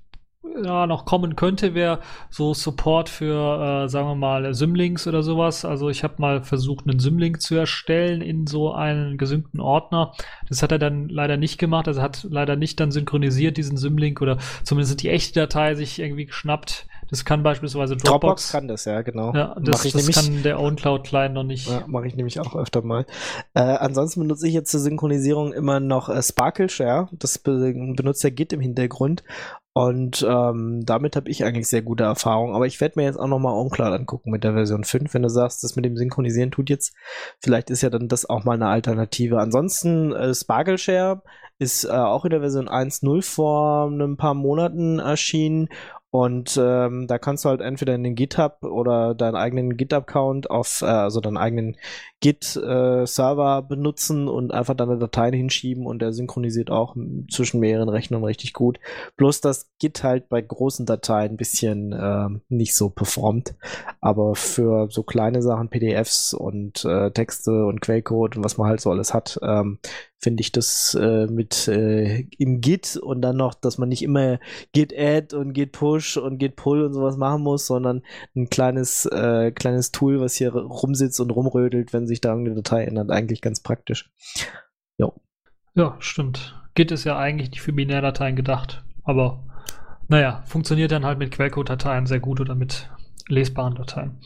ja, noch kommen könnte, wäre so Support für, äh, sagen wir mal, Symlinks oder sowas. Also ich habe mal versucht, einen Symlink zu erstellen in so einen gesynkten Ordner. Das hat er dann leider nicht gemacht. Also hat leider nicht dann synchronisiert diesen Symlink oder zumindest die echte Datei sich irgendwie geschnappt. Das kann beispielsweise Dropbox. Dropbox kann das, ja, genau. Ja, das, das nämlich, kann der OwnCloud-Client noch nicht. Ja, mache ich nämlich auch öfter mal. Äh, ansonsten benutze ich jetzt zur Synchronisierung immer noch äh, Sparkle Share. Das be benutzt der Git im Hintergrund. Und ähm, damit habe ich eigentlich sehr gute Erfahrungen. Aber ich werde mir jetzt auch nochmal OnCloud angucken mit der Version 5. Wenn du sagst, das mit dem Synchronisieren tut jetzt, vielleicht ist ja dann das auch mal eine Alternative. Ansonsten, äh, Sparkle Share ist äh, auch in der Version 1.0 vor ein paar Monaten erschienen und ähm, da kannst du halt entweder in den GitHub oder deinen eigenen GitHub-Account auf, äh, also deinen eigenen Git-Server äh, benutzen und einfach deine Dateien hinschieben und der synchronisiert auch zwischen mehreren Rechnern richtig gut. Bloß dass Git halt bei großen Dateien ein bisschen äh, nicht so performt. Aber für so kleine Sachen, PDFs und äh, Texte und Quellcode und was man halt so alles hat, ähm, finde ich das äh, mit äh, im Git und dann noch, dass man nicht immer Git Add und Git Push und Git Pull und sowas machen muss, sondern ein kleines, äh, kleines Tool, was hier rumsitzt und rumrödelt, wenn sich da irgendeine Datei ändert, eigentlich ganz praktisch. Jo. Ja, stimmt. Git ist ja eigentlich nicht für Binärdateien gedacht, aber naja, funktioniert dann halt mit Quellcode-Dateien sehr gut oder mit lesbaren Dateien.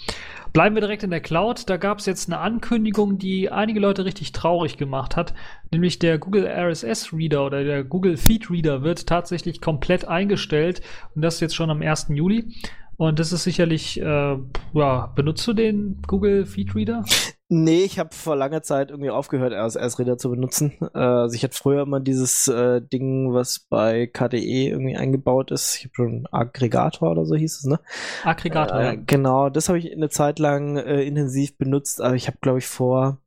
Bleiben wir direkt in der Cloud. Da gab es jetzt eine Ankündigung, die einige Leute richtig traurig gemacht hat, nämlich der Google RSS Reader oder der Google Feed Reader wird tatsächlich komplett eingestellt und das jetzt schon am 1. Juli. Und das ist sicherlich, äh, ja, benutzt du den Google Feed Reader? Nee, ich habe vor langer Zeit irgendwie aufgehört, RSS-Reader zu benutzen. Äh, also ich hatte früher immer dieses äh, Ding, was bei KDE irgendwie eingebaut ist. Ich habe schon Aggregator oder so hieß es, ne? Aggregator, äh, ja. Genau, das habe ich eine Zeit lang äh, intensiv benutzt, aber ich habe, glaube ich, vor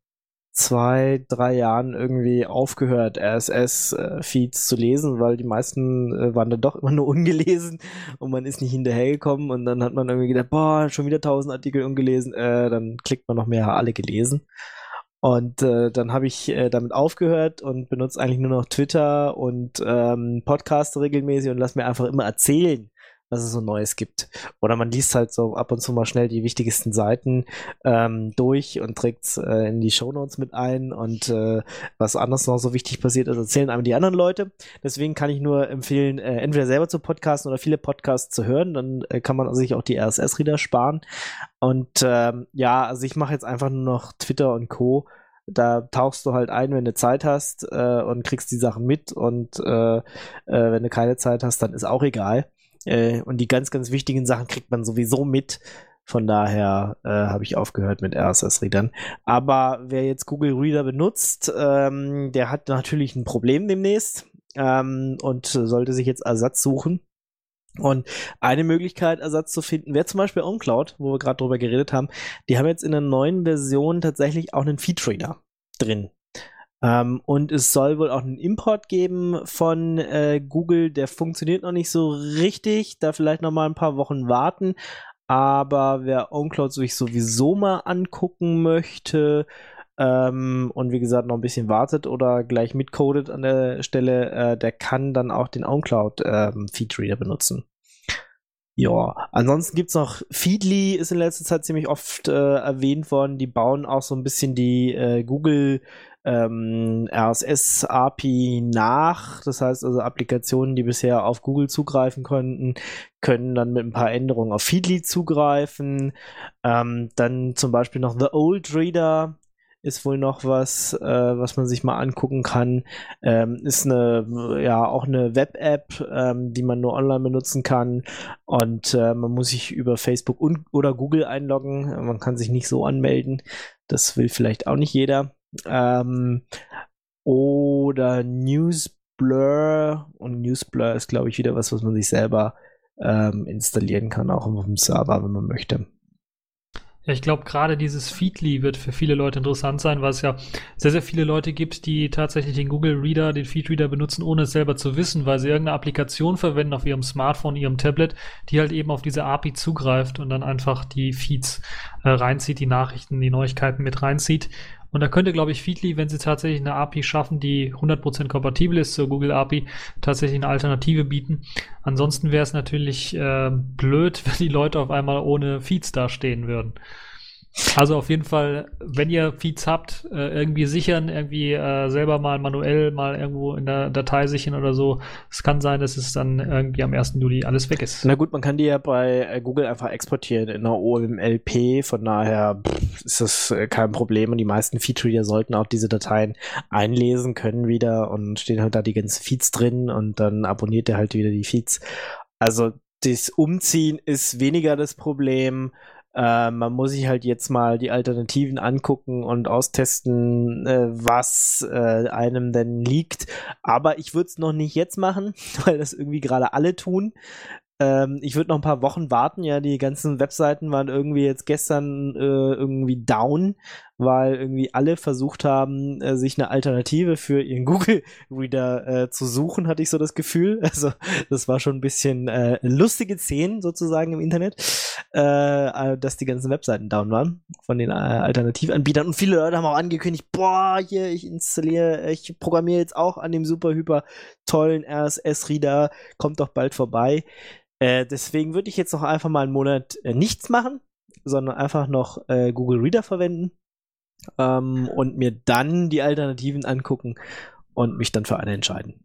zwei, drei Jahren irgendwie aufgehört, RSS-Feeds zu lesen, weil die meisten äh, waren dann doch immer nur ungelesen und man ist nicht hinterhergekommen und dann hat man irgendwie gedacht, boah, schon wieder tausend Artikel ungelesen, äh, dann klickt man noch mehr, alle gelesen. Und äh, dann habe ich äh, damit aufgehört und benutze eigentlich nur noch Twitter und ähm, Podcast regelmäßig und lass mir einfach immer erzählen, was es so Neues gibt. Oder man liest halt so ab und zu mal schnell die wichtigsten Seiten ähm, durch und trägt es äh, in die Shownotes mit ein und äh, was anders noch so wichtig passiert ist, erzählen einem die anderen Leute. Deswegen kann ich nur empfehlen, äh, entweder selber zu podcasten oder viele Podcasts zu hören, dann äh, kann man sich auch die RSS-Reader sparen. Und ähm, ja, also ich mache jetzt einfach nur noch Twitter und Co da tauchst du halt ein, wenn du Zeit hast äh, und kriegst die Sachen mit und äh, äh, wenn du keine Zeit hast, dann ist auch egal. Äh, und die ganz, ganz wichtigen Sachen kriegt man sowieso mit. Von daher äh, habe ich aufgehört mit RSS-Readern. Aber wer jetzt Google Reader benutzt, ähm, der hat natürlich ein Problem demnächst ähm, und sollte sich jetzt Ersatz suchen. Und eine Möglichkeit, Ersatz zu finden, wäre zum Beispiel OnCloud, wo wir gerade drüber geredet haben. Die haben jetzt in der neuen Version tatsächlich auch einen Feedreader drin. Ähm, und es soll wohl auch einen Import geben von äh, Google, der funktioniert noch nicht so richtig. Da vielleicht noch mal ein paar Wochen warten. Aber wer OnCloud sich sowieso mal angucken möchte, ähm, und wie gesagt noch ein bisschen wartet oder gleich mitcodet an der Stelle, äh, der kann dann auch den OnCloud ähm, Feedreader benutzen. Ja, ansonsten gibt es noch Feedly, ist in letzter Zeit ziemlich oft äh, erwähnt worden. Die bauen auch so ein bisschen die äh, Google ähm, RSS-API nach. Das heißt also, Applikationen, die bisher auf Google zugreifen konnten, können dann mit ein paar Änderungen auf Feedly zugreifen. Ähm, dann zum Beispiel noch The Old Reader ist wohl noch was, äh, was man sich mal angucken kann. Ähm, ist eine, ja, auch eine Web-App, ähm, die man nur online benutzen kann. Und äh, man muss sich über Facebook und, oder Google einloggen. Man kann sich nicht so anmelden. Das will vielleicht auch nicht jeder. Ähm, oder Newsblur. Und Newsblur ist, glaube ich, wieder was, was man sich selber ähm, installieren kann, auch auf dem Server, wenn man möchte. Ja, ich glaube, gerade dieses Feedly wird für viele Leute interessant sein, weil es ja sehr, sehr viele Leute gibt, die tatsächlich den Google Reader, den Feedreader benutzen, ohne es selber zu wissen, weil sie irgendeine Applikation verwenden auf ihrem Smartphone, ihrem Tablet, die halt eben auf diese API zugreift und dann einfach die Feeds äh, reinzieht, die Nachrichten, die Neuigkeiten mit reinzieht. Und da könnte, glaube ich, Feedly, wenn sie tatsächlich eine API schaffen, die 100% kompatibel ist zur Google API, tatsächlich eine Alternative bieten. Ansonsten wäre es natürlich äh, blöd, wenn die Leute auf einmal ohne Feeds dastehen würden. Also auf jeden Fall, wenn ihr Feeds habt, äh, irgendwie sichern, irgendwie äh, selber mal manuell mal irgendwo in der Datei sichern oder so. Es kann sein, dass es dann irgendwie am 1. Juli alles weg ist. Na gut, man kann die ja bei äh, Google einfach exportieren in einer OMLP, von daher ist das kein Problem und die meisten Feedreader sollten auch diese Dateien einlesen können wieder und stehen halt da die ganzen Feeds drin und dann abonniert er halt wieder die Feeds. Also das Umziehen ist weniger das Problem. Äh, man muss sich halt jetzt mal die Alternativen angucken und austesten, äh, was äh, einem denn liegt. Aber ich würde es noch nicht jetzt machen, weil das irgendwie gerade alle tun. Ähm, ich würde noch ein paar Wochen warten. Ja, die ganzen Webseiten waren irgendwie jetzt gestern äh, irgendwie down, weil irgendwie alle versucht haben, äh, sich eine Alternative für ihren Google Reader äh, zu suchen, hatte ich so das Gefühl. Also das war schon ein bisschen äh, lustige Szenen sozusagen im Internet, äh, dass die ganzen Webseiten down waren von den äh, Alternativanbietern. Und viele Leute haben auch angekündigt, boah, hier, ich installiere, ich programmiere jetzt auch an dem super hyper tollen RSS-Reader, kommt doch bald vorbei. Äh, deswegen würde ich jetzt noch einfach mal einen Monat äh, nichts machen, sondern einfach noch äh, Google Reader verwenden ähm, und mir dann die Alternativen angucken und mich dann für eine entscheiden.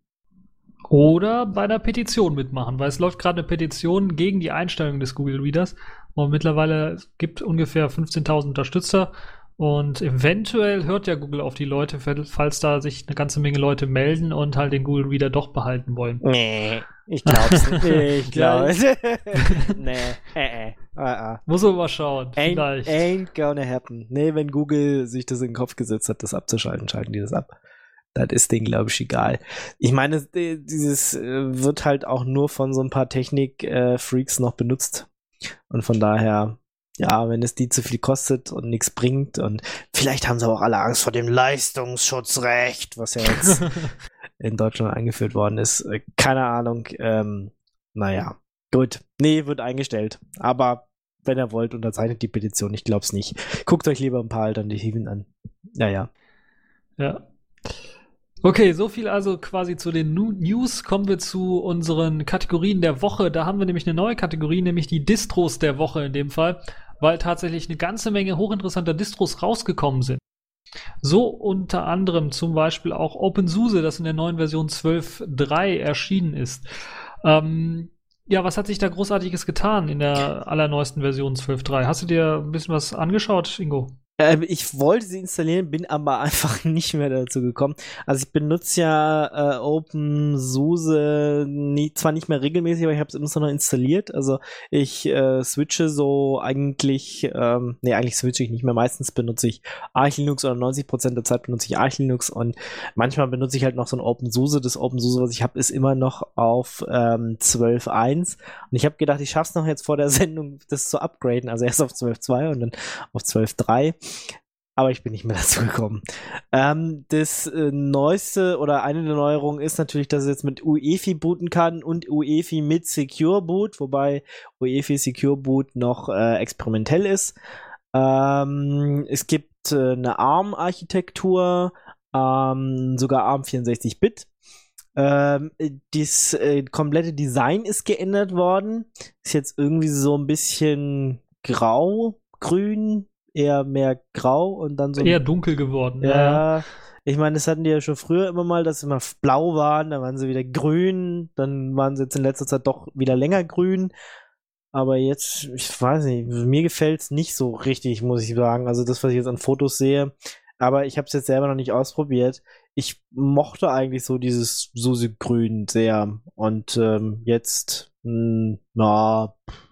Oder bei einer Petition mitmachen, weil es läuft gerade eine Petition gegen die Einstellung des Google Readers. Und mittlerweile gibt ungefähr 15.000 Unterstützer und eventuell hört ja Google auf die Leute, falls da sich eine ganze Menge Leute melden und halt den Google Reader doch behalten wollen. Nee, ich glaub's nicht. Ich glaub's. nee, äh, äh. Uh, uh. Muss man mal schauen. Ain't, vielleicht. ain't gonna happen. Nee, wenn Google sich das in den Kopf gesetzt hat, das abzuschalten, schalten die das ab. Das ist denen, glaube ich, egal. Ich meine, dieses äh, wird halt auch nur von so ein paar Technik-Freaks noch benutzt. Und von daher ja, wenn es die zu viel kostet und nichts bringt und vielleicht haben sie aber auch alle Angst vor dem Leistungsschutzrecht, was ja jetzt in Deutschland eingeführt worden ist. Äh, keine Ahnung. Ähm, naja, gut. Nee, wird eingestellt. Aber wenn ihr wollt, unterzeichnet die Petition. Ich glaub's nicht. Guckt euch lieber ein paar Alternativen an. Naja. Ja. Okay, so viel also quasi zu den News. Kommen wir zu unseren Kategorien der Woche. Da haben wir nämlich eine neue Kategorie, nämlich die Distros der Woche in dem Fall, weil tatsächlich eine ganze Menge hochinteressanter Distros rausgekommen sind. So unter anderem zum Beispiel auch OpenSUSE, das in der neuen Version 12.3 erschienen ist. Ähm, ja, was hat sich da großartiges getan in der allerneuesten Version 12.3? Hast du dir ein bisschen was angeschaut, Ingo? Ähm, ich wollte sie installieren, bin aber einfach nicht mehr dazu gekommen. Also ich benutze ja äh, OpenSUSE nie, zwar nicht mehr regelmäßig, aber ich habe es immer noch installiert. Also ich äh, switche so eigentlich, ähm, nee, eigentlich switche ich nicht mehr. Meistens benutze ich Arch Linux oder 90% der Zeit benutze ich Arch Linux und manchmal benutze ich halt noch so ein OpenSUSE. Das OpenSUSE, was ich habe, ist immer noch auf ähm, 12.1 und ich habe gedacht, ich schaffe es noch jetzt vor der Sendung, das zu upgraden. Also erst auf 12.2 und dann auf 12.3 aber ich bin nicht mehr dazu gekommen. Ähm, das äh, neueste oder eine der Neuerungen ist natürlich, dass es jetzt mit UEFI booten kann und UEFI mit Secure Boot, wobei UEFI Secure Boot noch äh, experimentell ist. Ähm, es gibt äh, eine ARM-Architektur, ähm, sogar ARM 64-Bit. Ähm, das äh, komplette Design ist geändert worden. Ist jetzt irgendwie so ein bisschen grau, grün, eher mehr grau und dann so. Eher dunkel geworden. Ja. ja. Ich meine, das hatten die ja schon früher immer mal, dass sie immer blau waren, dann waren sie wieder grün, dann waren sie jetzt in letzter Zeit doch wieder länger grün. Aber jetzt, ich weiß nicht, mir gefällt es nicht so richtig, muss ich sagen. Also das, was ich jetzt an Fotos sehe. Aber ich habe es jetzt selber noch nicht ausprobiert. Ich mochte eigentlich so dieses Susi-Grün sehr. Und ähm, jetzt, mh, hm, na, pff,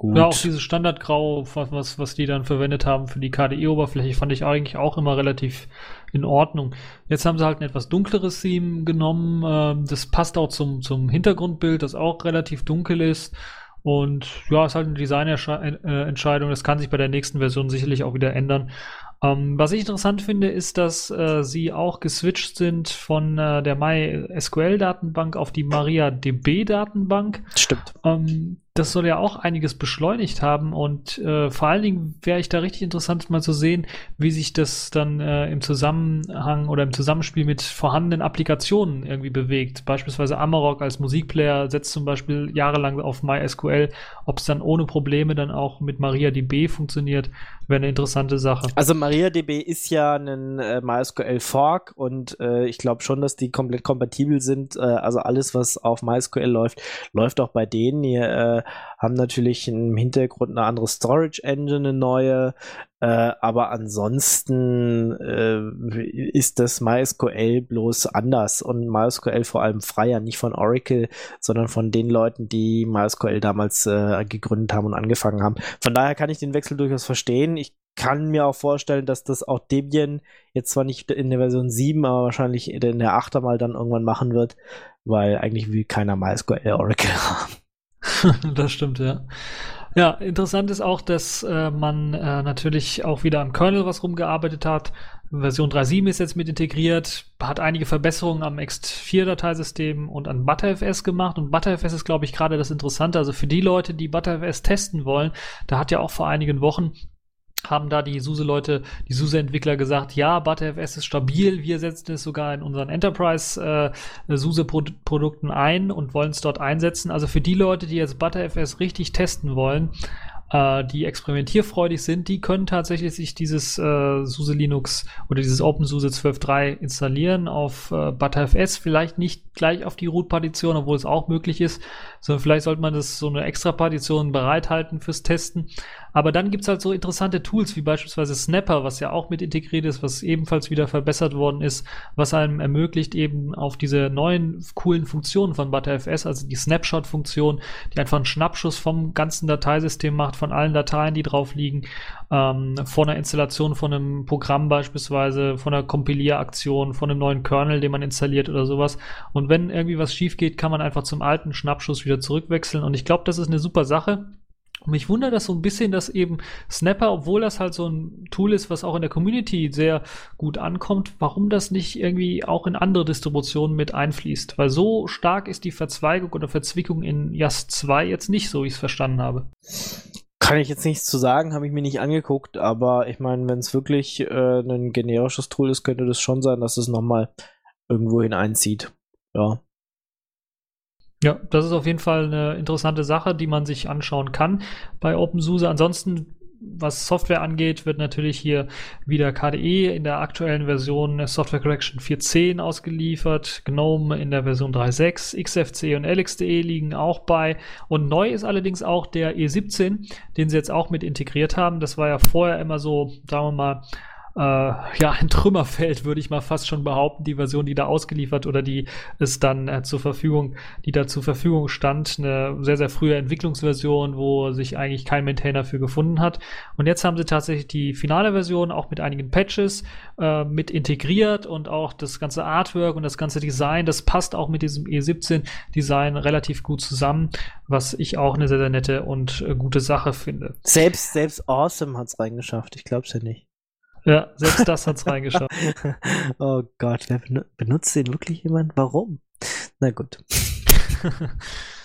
Gut. Ja, auch dieses Standardgrau, was, was, was die dann verwendet haben für die KDE-Oberfläche, fand ich eigentlich auch immer relativ in Ordnung. Jetzt haben sie halt ein etwas dunkleres Theme genommen. Ähm, das passt auch zum, zum Hintergrundbild, das auch relativ dunkel ist. Und ja, ist halt eine Designentscheidung. Das kann sich bei der nächsten Version sicherlich auch wieder ändern. Ähm, was ich interessant finde, ist, dass äh, sie auch geswitcht sind von äh, der MySQL-Datenbank auf die MariaDB-Datenbank. Stimmt. Ähm, das soll ja auch einiges beschleunigt haben und äh, vor allen Dingen wäre ich da richtig interessant mal zu sehen, wie sich das dann äh, im Zusammenhang oder im Zusammenspiel mit vorhandenen Applikationen irgendwie bewegt. Beispielsweise Amarok als Musikplayer setzt zum Beispiel jahrelang auf MySQL. Ob es dann ohne Probleme dann auch mit MariaDB funktioniert, wäre eine interessante Sache. Also MariaDB ist ja ein äh, MySQL Fork und äh, ich glaube schon, dass die komplett kompatibel sind. Äh, also alles, was auf MySQL läuft, läuft auch bei denen. Ihr haben natürlich im Hintergrund eine andere Storage Engine, eine neue, äh, aber ansonsten äh, ist das MySQL bloß anders und MySQL vor allem freier, nicht von Oracle, sondern von den Leuten, die MySQL damals äh, gegründet haben und angefangen haben. Von daher kann ich den Wechsel durchaus verstehen. Ich kann mir auch vorstellen, dass das auch Debian jetzt zwar nicht in der Version 7, aber wahrscheinlich in der 8er mal dann irgendwann machen wird, weil eigentlich will keiner MySQL Oracle haben. das stimmt, ja. Ja, interessant ist auch, dass äh, man äh, natürlich auch wieder am Kernel was rumgearbeitet hat. Version 3.7 ist jetzt mit integriert, hat einige Verbesserungen am X4-Dateisystem und an ButterFS gemacht. Und ButterFS ist, glaube ich, gerade das Interessante. Also für die Leute, die ButterFS testen wollen, da hat ja auch vor einigen Wochen haben da die SUSE-Leute, die SUSE-Entwickler gesagt, ja, ButterFS ist stabil, wir setzen es sogar in unseren Enterprise-SUSE-Produkten äh, ein und wollen es dort einsetzen. Also für die Leute, die jetzt ButterFS richtig testen wollen, äh, die experimentierfreudig sind, die können tatsächlich sich dieses äh, SUSE Linux oder dieses OpenSUSE 12.3 installieren auf äh, ButterFS. Vielleicht nicht gleich auf die Root-Partition, obwohl es auch möglich ist, sondern vielleicht sollte man das so eine extra Partition bereithalten fürs Testen. Aber dann gibt's halt so interessante Tools wie beispielsweise Snapper, was ja auch mit integriert ist, was ebenfalls wieder verbessert worden ist, was einem ermöglicht, eben auf diese neuen coolen Funktionen von ButterFS, also die Snapshot-Funktion, die einfach einen Schnappschuss vom ganzen Dateisystem macht, von allen Dateien, die drauf liegen, ähm, von einer Installation von einem Programm beispielsweise, von einer Kompilieraktion, von einem neuen Kernel, den man installiert oder sowas. Und wenn irgendwie was schief geht, kann man einfach zum alten Schnappschuss wieder zurückwechseln. Und ich glaube, das ist eine super Sache. Und mich wundert das so ein bisschen, dass eben Snapper, obwohl das halt so ein Tool ist, was auch in der Community sehr gut ankommt, warum das nicht irgendwie auch in andere Distributionen mit einfließt. Weil so stark ist die Verzweigung oder Verzwickung in Yast 2 jetzt nicht, so wie ich es verstanden habe. Kann ich jetzt nichts zu sagen, habe ich mir nicht angeguckt, aber ich meine, wenn es wirklich äh, ein generisches Tool ist, könnte das schon sein, dass es nochmal irgendwo hineinzieht. Ja. Ja, das ist auf jeden Fall eine interessante Sache, die man sich anschauen kann bei OpenSUSE. Ansonsten was Software angeht, wird natürlich hier wieder KDE in der aktuellen Version Software Correction 4.10 ausgeliefert, GNOME in der Version 3.6, XFC und LXDE liegen auch bei und neu ist allerdings auch der E17, den sie jetzt auch mit integriert haben. Das war ja vorher immer so, sagen wir mal, äh, ja, ein Trümmerfeld, würde ich mal fast schon behaupten, die Version, die da ausgeliefert oder die ist dann äh, zur Verfügung, die da zur Verfügung stand, eine sehr, sehr frühe Entwicklungsversion, wo sich eigentlich kein Maintainer für gefunden hat. Und jetzt haben sie tatsächlich die finale Version auch mit einigen Patches äh, mit integriert und auch das ganze Artwork und das ganze Design, das passt auch mit diesem E17-Design relativ gut zusammen, was ich auch eine sehr, sehr nette und äh, gute Sache finde. Selbst, selbst Awesome hat es reingeschafft, ich glaube es ja nicht. Ja, selbst das hat's reingeschaut. oh Gott, wer benutzt den wirklich jemand? Warum? Na gut.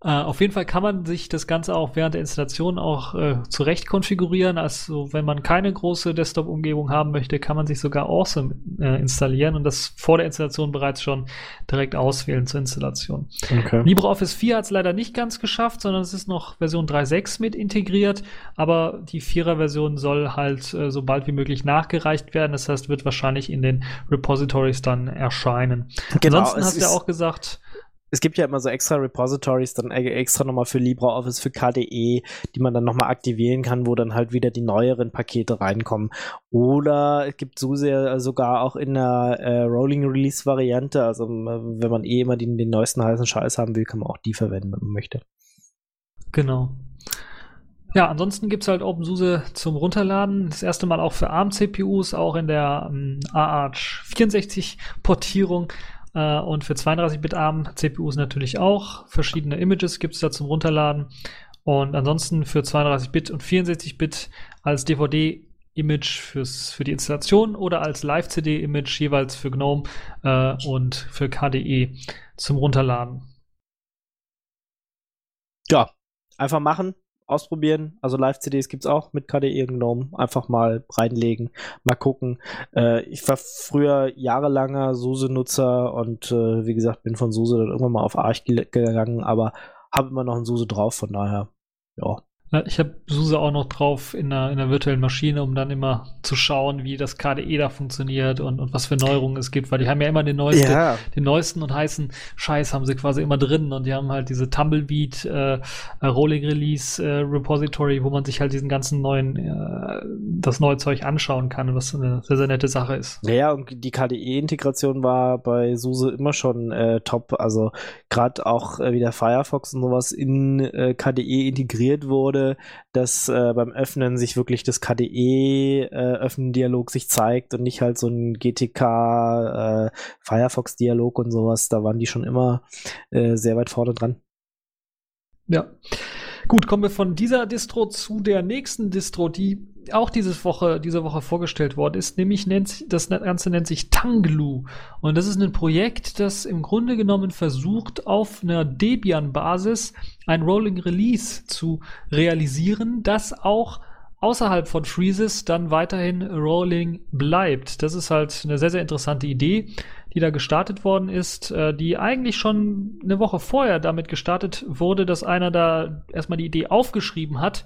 Äh, auf jeden Fall kann man sich das Ganze auch während der Installation auch äh, zurecht konfigurieren. Also wenn man keine große Desktop-Umgebung haben möchte, kann man sich sogar Awesome äh, installieren und das vor der Installation bereits schon direkt auswählen zur Installation. Okay. LibreOffice 4 hat es leider nicht ganz geschafft, sondern es ist noch Version 3.6 mit integriert, aber die 4er-Version soll halt äh, so bald wie möglich nachgereicht werden. Das heißt, wird wahrscheinlich in den Repositories dann erscheinen. Genau, Ansonsten hast du ja auch gesagt, es gibt ja immer so extra Repositories, dann e-, extra nochmal für LibreOffice, für KDE, die man dann nochmal aktivieren kann, wo dann halt wieder die neueren Pakete reinkommen. Oder es gibt so sehr sogar auch in der äh, Rolling Release Variante, also wenn man eh immer den, den neuesten heißen Scheiß haben will, kann man auch die verwenden, wenn man möchte. Genau. Ja, ansonsten gibt es halt OpenSUSE zum Runterladen. Das erste Mal auch für ARM-CPUs, auch in der ähm, AArch 64-Portierung. Äh, und für 32-Bit ARM CPUs natürlich auch. Verschiedene Images gibt es da zum Runterladen. Und ansonsten für 32-Bit und 64-Bit als DVD-Image für die Installation oder als Live-CD-Image jeweils für GNOME äh, und für KDE zum Runterladen. Ja, einfach machen ausprobieren. Also Live-CDs gibt es auch mit KDE genommen. Einfach mal reinlegen, mal gucken. Äh, ich war früher jahrelanger SUSE-Nutzer und äh, wie gesagt, bin von SUSE dann irgendwann mal auf Arch gegangen, aber habe immer noch ein SUSE drauf, von daher, ja. Ich habe SUSE auch noch drauf in einer, in einer virtuellen Maschine, um dann immer zu schauen, wie das KDE da funktioniert und, und was für Neuerungen es gibt, weil die haben ja immer den neuesten, ja. den neuesten und heißen Scheiß haben sie quasi immer drin und die haben halt diese Tumbleweed äh, äh, Rolling Release äh, Repository, wo man sich halt diesen ganzen neuen, äh, das neue Zeug anschauen kann, was eine sehr, sehr nette Sache ist. Ja, und die KDE-Integration war bei SUSE immer schon äh, top. Also gerade auch äh, wie der Firefox und sowas in KDE integriert wurde wurde, dass äh, beim Öffnen sich wirklich das KDE-Öffnen-Dialog äh, sich zeigt und nicht halt so ein GTK äh, Firefox-Dialog und sowas. Da waren die schon immer äh, sehr weit vorne dran. Ja. Gut, kommen wir von dieser Distro zu der nächsten Distro, die auch diese Woche, diese Woche vorgestellt worden ist, nämlich nennt, das Ganze nennt sich Tanglu. Und das ist ein Projekt, das im Grunde genommen versucht, auf einer Debian-Basis ein Rolling Release zu realisieren, das auch außerhalb von Freezes dann weiterhin rolling bleibt. Das ist halt eine sehr, sehr interessante Idee, die da gestartet worden ist, äh, die eigentlich schon eine Woche vorher damit gestartet wurde, dass einer da erstmal die Idee aufgeschrieben hat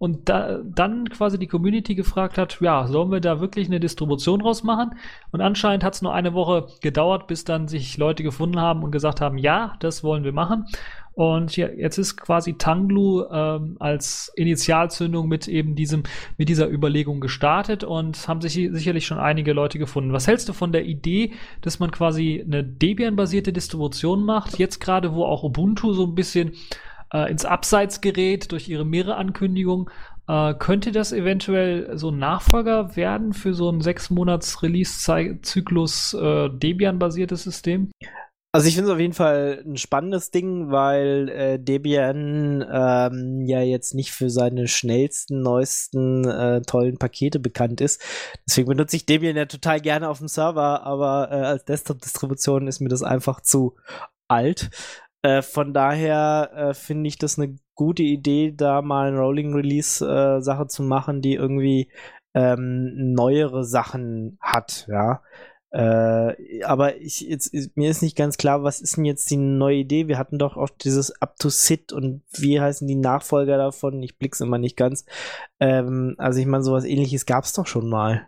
und da, dann quasi die Community gefragt hat, ja, sollen wir da wirklich eine Distribution draus machen? Und anscheinend hat es nur eine Woche gedauert, bis dann sich Leute gefunden haben und gesagt haben, ja, das wollen wir machen. Und ja, jetzt ist quasi Tanglu ähm, als Initialzündung mit eben diesem, mit dieser Überlegung gestartet und haben sich sicherlich schon einige Leute gefunden. Was hältst du von der Idee, dass man quasi eine Debian-basierte Distribution macht? Jetzt gerade, wo auch Ubuntu so ein bisschen äh, ins Abseits gerät durch ihre Mehrere-Ankündigung. Äh, könnte das eventuell so ein Nachfolger werden für so ein sechs Monats Release-Zyklus äh, Debian-basiertes System? Also ich finde es auf jeden Fall ein spannendes Ding, weil äh, Debian ähm, ja jetzt nicht für seine schnellsten, neuesten, äh, tollen Pakete bekannt ist. Deswegen benutze ich Debian ja total gerne auf dem Server, aber äh, als Desktop-Distribution ist mir das einfach zu alt. Äh, von daher äh, finde ich das eine gute Idee, da mal eine Rolling Release äh, Sache zu machen, die irgendwie ähm, neuere Sachen hat, ja. Äh, aber ich, jetzt, mir ist nicht ganz klar, was ist denn jetzt die neue Idee? Wir hatten doch auch dieses Up to Sit und wie heißen die Nachfolger davon? Ich blick's immer nicht ganz. Ähm, also ich meine, sowas ähnliches gab's doch schon mal.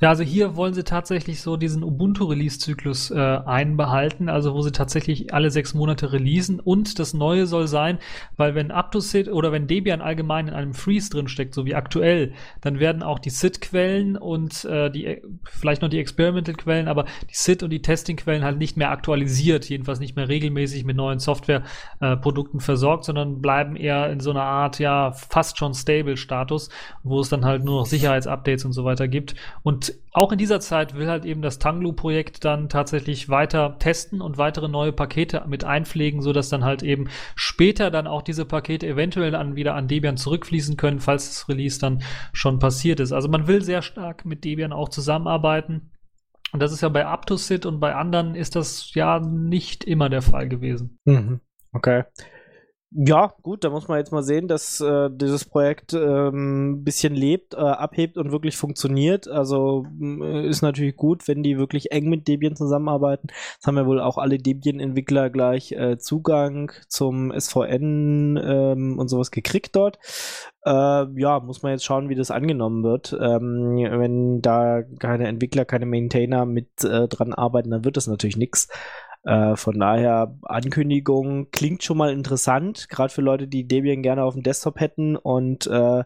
Ja, also hier wollen sie tatsächlich so diesen Ubuntu-Release-Zyklus äh, einbehalten, also wo sie tatsächlich alle sechs Monate releasen. Und das Neue soll sein, weil wenn UpToSit oder wenn Debian allgemein in einem Freeze drinsteckt, so wie aktuell, dann werden auch die SID-Quellen und äh, die vielleicht noch die Experimental-Quellen, aber die SID und die Testing-Quellen halt nicht mehr aktualisiert, jedenfalls nicht mehr regelmäßig mit neuen Software-Produkten äh, versorgt, sondern bleiben eher in so einer Art, ja, fast schon Stable-Status, wo es dann halt nur noch Sicherheitsupdates und so weiter gibt. Und auch in dieser Zeit will halt eben das Tanglu-Projekt dann tatsächlich weiter testen und weitere neue Pakete mit einpflegen, sodass dann halt eben später dann auch diese Pakete eventuell dann wieder an Debian zurückfließen können, falls das Release dann schon passiert ist. Also man will sehr stark mit Debian auch zusammenarbeiten. Und das ist ja bei UpToSit und bei anderen ist das ja nicht immer der Fall gewesen. Mhm. Okay. Ja, gut, da muss man jetzt mal sehen, dass äh, dieses Projekt ein ähm, bisschen lebt, äh, abhebt und wirklich funktioniert. Also äh, ist natürlich gut, wenn die wirklich eng mit Debian zusammenarbeiten. Das haben ja wohl auch alle Debian-Entwickler gleich äh, Zugang zum SVN ähm, und sowas gekriegt dort. Äh, ja, muss man jetzt schauen, wie das angenommen wird. Ähm, wenn da keine Entwickler, keine Maintainer mit äh, dran arbeiten, dann wird das natürlich nichts. Äh, von daher, Ankündigung klingt schon mal interessant, gerade für Leute, die Debian gerne auf dem Desktop hätten und äh,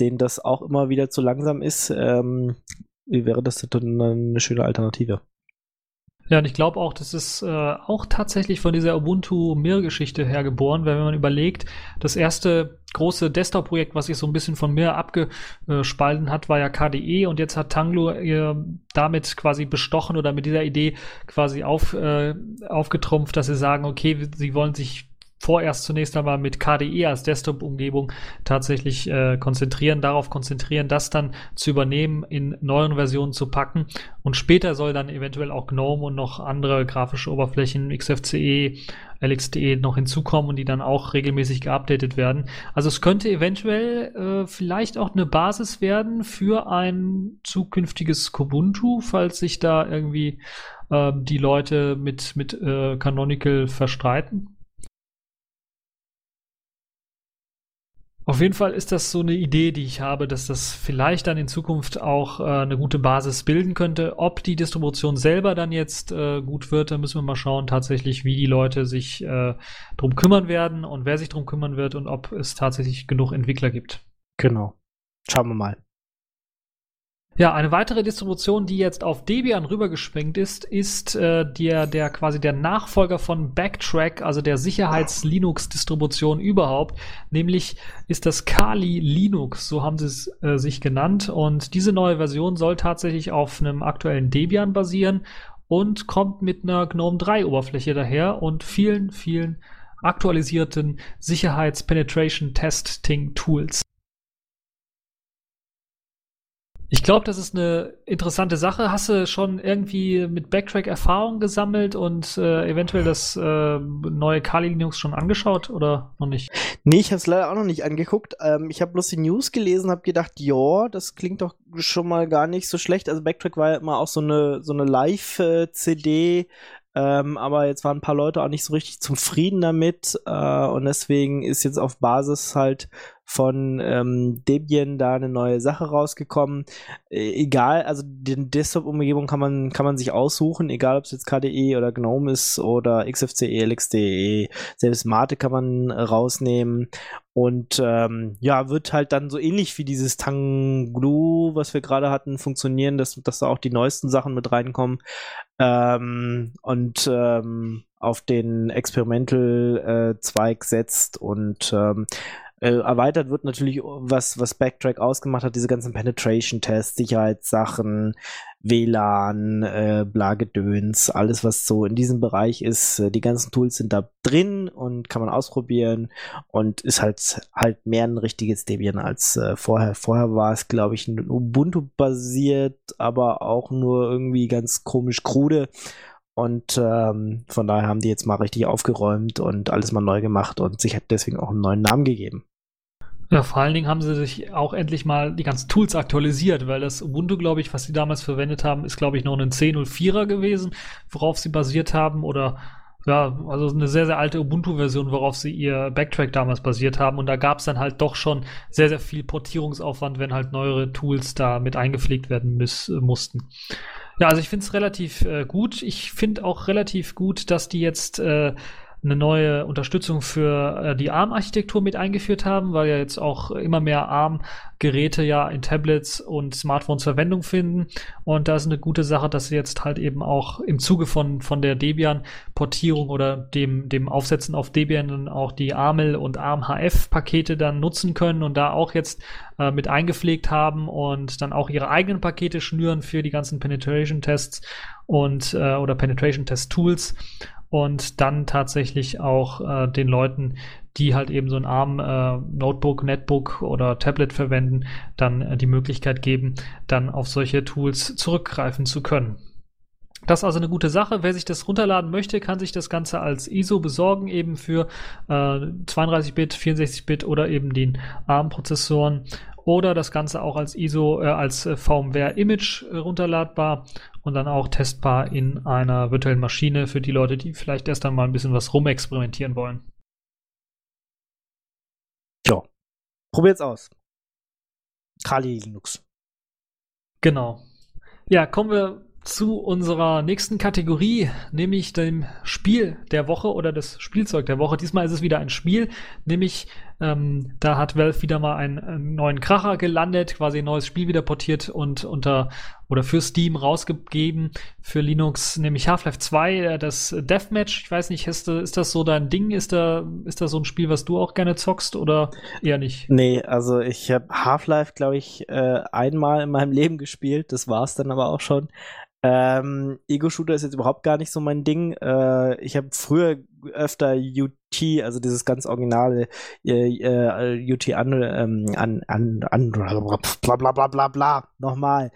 denen das auch immer wieder zu langsam ist, ähm, wäre das dann eine schöne Alternative. Ja, und ich glaube auch, das ist äh, auch tatsächlich von dieser Ubuntu-Mir-Geschichte her geboren, weil wenn man überlegt, das erste große Desktop-Projekt, was sich so ein bisschen von Mir abgespalten hat, war ja KDE und jetzt hat Tanglo ihr damit quasi bestochen oder mit dieser Idee quasi auf, äh, aufgetrumpft, dass sie sagen, okay, sie wollen sich vorerst zunächst einmal mit KDE als Desktop-Umgebung tatsächlich äh, konzentrieren, darauf konzentrieren, das dann zu übernehmen, in neuen Versionen zu packen und später soll dann eventuell auch GNOME und noch andere grafische Oberflächen, XFCE, LXDE noch hinzukommen und die dann auch regelmäßig geupdatet werden. Also es könnte eventuell äh, vielleicht auch eine Basis werden für ein zukünftiges Kubuntu, falls sich da irgendwie äh, die Leute mit, mit äh, Canonical verstreiten. Auf jeden Fall ist das so eine Idee, die ich habe, dass das vielleicht dann in Zukunft auch äh, eine gute Basis bilden könnte. Ob die Distribution selber dann jetzt äh, gut wird, da müssen wir mal schauen, tatsächlich, wie die Leute sich äh, drum kümmern werden und wer sich drum kümmern wird und ob es tatsächlich genug Entwickler gibt. Genau. Schauen wir mal. Ja, eine weitere Distribution, die jetzt auf Debian rübergesprengt ist, ist äh, der, der quasi der Nachfolger von Backtrack, also der Sicherheits-Linux-Distribution überhaupt. Nämlich ist das Kali Linux, so haben sie es äh, sich genannt. Und diese neue Version soll tatsächlich auf einem aktuellen Debian basieren und kommt mit einer GNOME 3 Oberfläche daher und vielen, vielen aktualisierten Sicherheits-Penetration-Testing-Tools. Ich glaube, das ist eine interessante Sache. Hast du schon irgendwie mit Backtrack Erfahrung gesammelt und äh, eventuell das äh, neue Kali Linux schon angeschaut oder noch nicht? Nee, ich habe es leider auch noch nicht angeguckt. Ähm, ich habe bloß die News gelesen, habe gedacht, ja, das klingt doch schon mal gar nicht so schlecht. Also Backtrack war ja immer auch so eine so eine Live-CD, ähm, aber jetzt waren ein paar Leute auch nicht so richtig zufrieden damit äh, und deswegen ist jetzt auf Basis halt von ähm, Debian da eine neue Sache rausgekommen. Äh, egal, also die Desktop-Umgebung kann man, kann man sich aussuchen, egal ob es jetzt KDE oder GNOME ist oder XFCE, LXDE, selbst Mate kann man rausnehmen und ähm, ja, wird halt dann so ähnlich wie dieses Tanglu, was wir gerade hatten, funktionieren, dass, dass da auch die neuesten Sachen mit reinkommen. Ähm, und ähm, auf den Experimental-Zweig äh, setzt und ähm, äh, erweitert wird natürlich, was, was Backtrack ausgemacht hat, diese ganzen Penetration-Tests, Sicherheitssachen, WLAN, äh, Blagedöns, alles, was so in diesem Bereich ist. Äh, die ganzen Tools sind da drin und kann man ausprobieren und ist halt halt mehr ein richtiges Debian als äh, vorher. Vorher war es, glaube ich, Ubuntu basiert, aber auch nur irgendwie ganz komisch krude. Und ähm, von daher haben die jetzt mal richtig aufgeräumt und alles mal neu gemacht und sich hat deswegen auch einen neuen Namen gegeben. Ja, vor allen Dingen haben sie sich auch endlich mal die ganzen Tools aktualisiert, weil das Ubuntu, glaube ich, was sie damals verwendet haben, ist, glaube ich, noch ein 10.04er gewesen, worauf sie basiert haben oder ja, also eine sehr, sehr alte Ubuntu-Version, worauf sie ihr Backtrack damals basiert haben. Und da gab es dann halt doch schon sehr, sehr viel Portierungsaufwand, wenn halt neuere Tools da mit eingepflegt werden müß, äh, mussten. Ja, also ich finde es relativ äh, gut. Ich finde auch relativ gut, dass die jetzt äh, eine neue Unterstützung für äh, die ARM-Architektur mit eingeführt haben, weil ja jetzt auch immer mehr ARM-Geräte ja in Tablets und Smartphones Verwendung finden. Und da ist eine gute Sache, dass sie jetzt halt eben auch im Zuge von, von der Debian-Portierung oder dem, dem Aufsetzen auf Debian dann auch die ARML und ARM-HF-Pakete dann nutzen können und da auch jetzt äh, mit eingepflegt haben und dann auch ihre eigenen Pakete schnüren für die ganzen Penetration-Tests und äh, oder Penetration-Test-Tools und dann tatsächlich auch äh, den Leuten, die halt eben so ein ARM äh, Notebook, Netbook oder Tablet verwenden, dann äh, die Möglichkeit geben, dann auf solche Tools zurückgreifen zu können. Das ist also eine gute Sache. Wer sich das runterladen möchte, kann sich das Ganze als ISO besorgen, eben für äh, 32-Bit, 64-Bit oder eben den ARM-Prozessoren oder das Ganze auch als ISO, äh, als äh, VMware Image äh, runterladbar und dann auch testbar in einer virtuellen Maschine für die Leute, die vielleicht erst einmal ein bisschen was rumexperimentieren wollen. Ja, probiert's aus. Kali Linux. Genau. Ja, kommen wir zu unserer nächsten Kategorie, nämlich dem Spiel der Woche oder das Spielzeug der Woche. Diesmal ist es wieder ein Spiel, nämlich ähm, da hat Valve wieder mal einen, einen, neuen Kracher gelandet, quasi ein neues Spiel wieder portiert und unter oder für Steam rausgegeben für Linux, nämlich Half-Life 2, äh, das Deathmatch. Ich weiß nicht, ist, ist das so dein Ding? Ist da, ist das so ein Spiel, was du auch gerne zockst oder eher nicht? Nee, also ich habe Half-Life, glaube ich, äh, einmal in meinem Leben gespielt. Das war es dann aber auch schon. Ähm, Ego-Shooter ist jetzt überhaupt gar nicht so mein Ding. Äh, ich habe früher öfter UT, also dieses ganz originale äh, äh, UT an, ähm, an, an, an, bla bla bla bla bla, nochmal.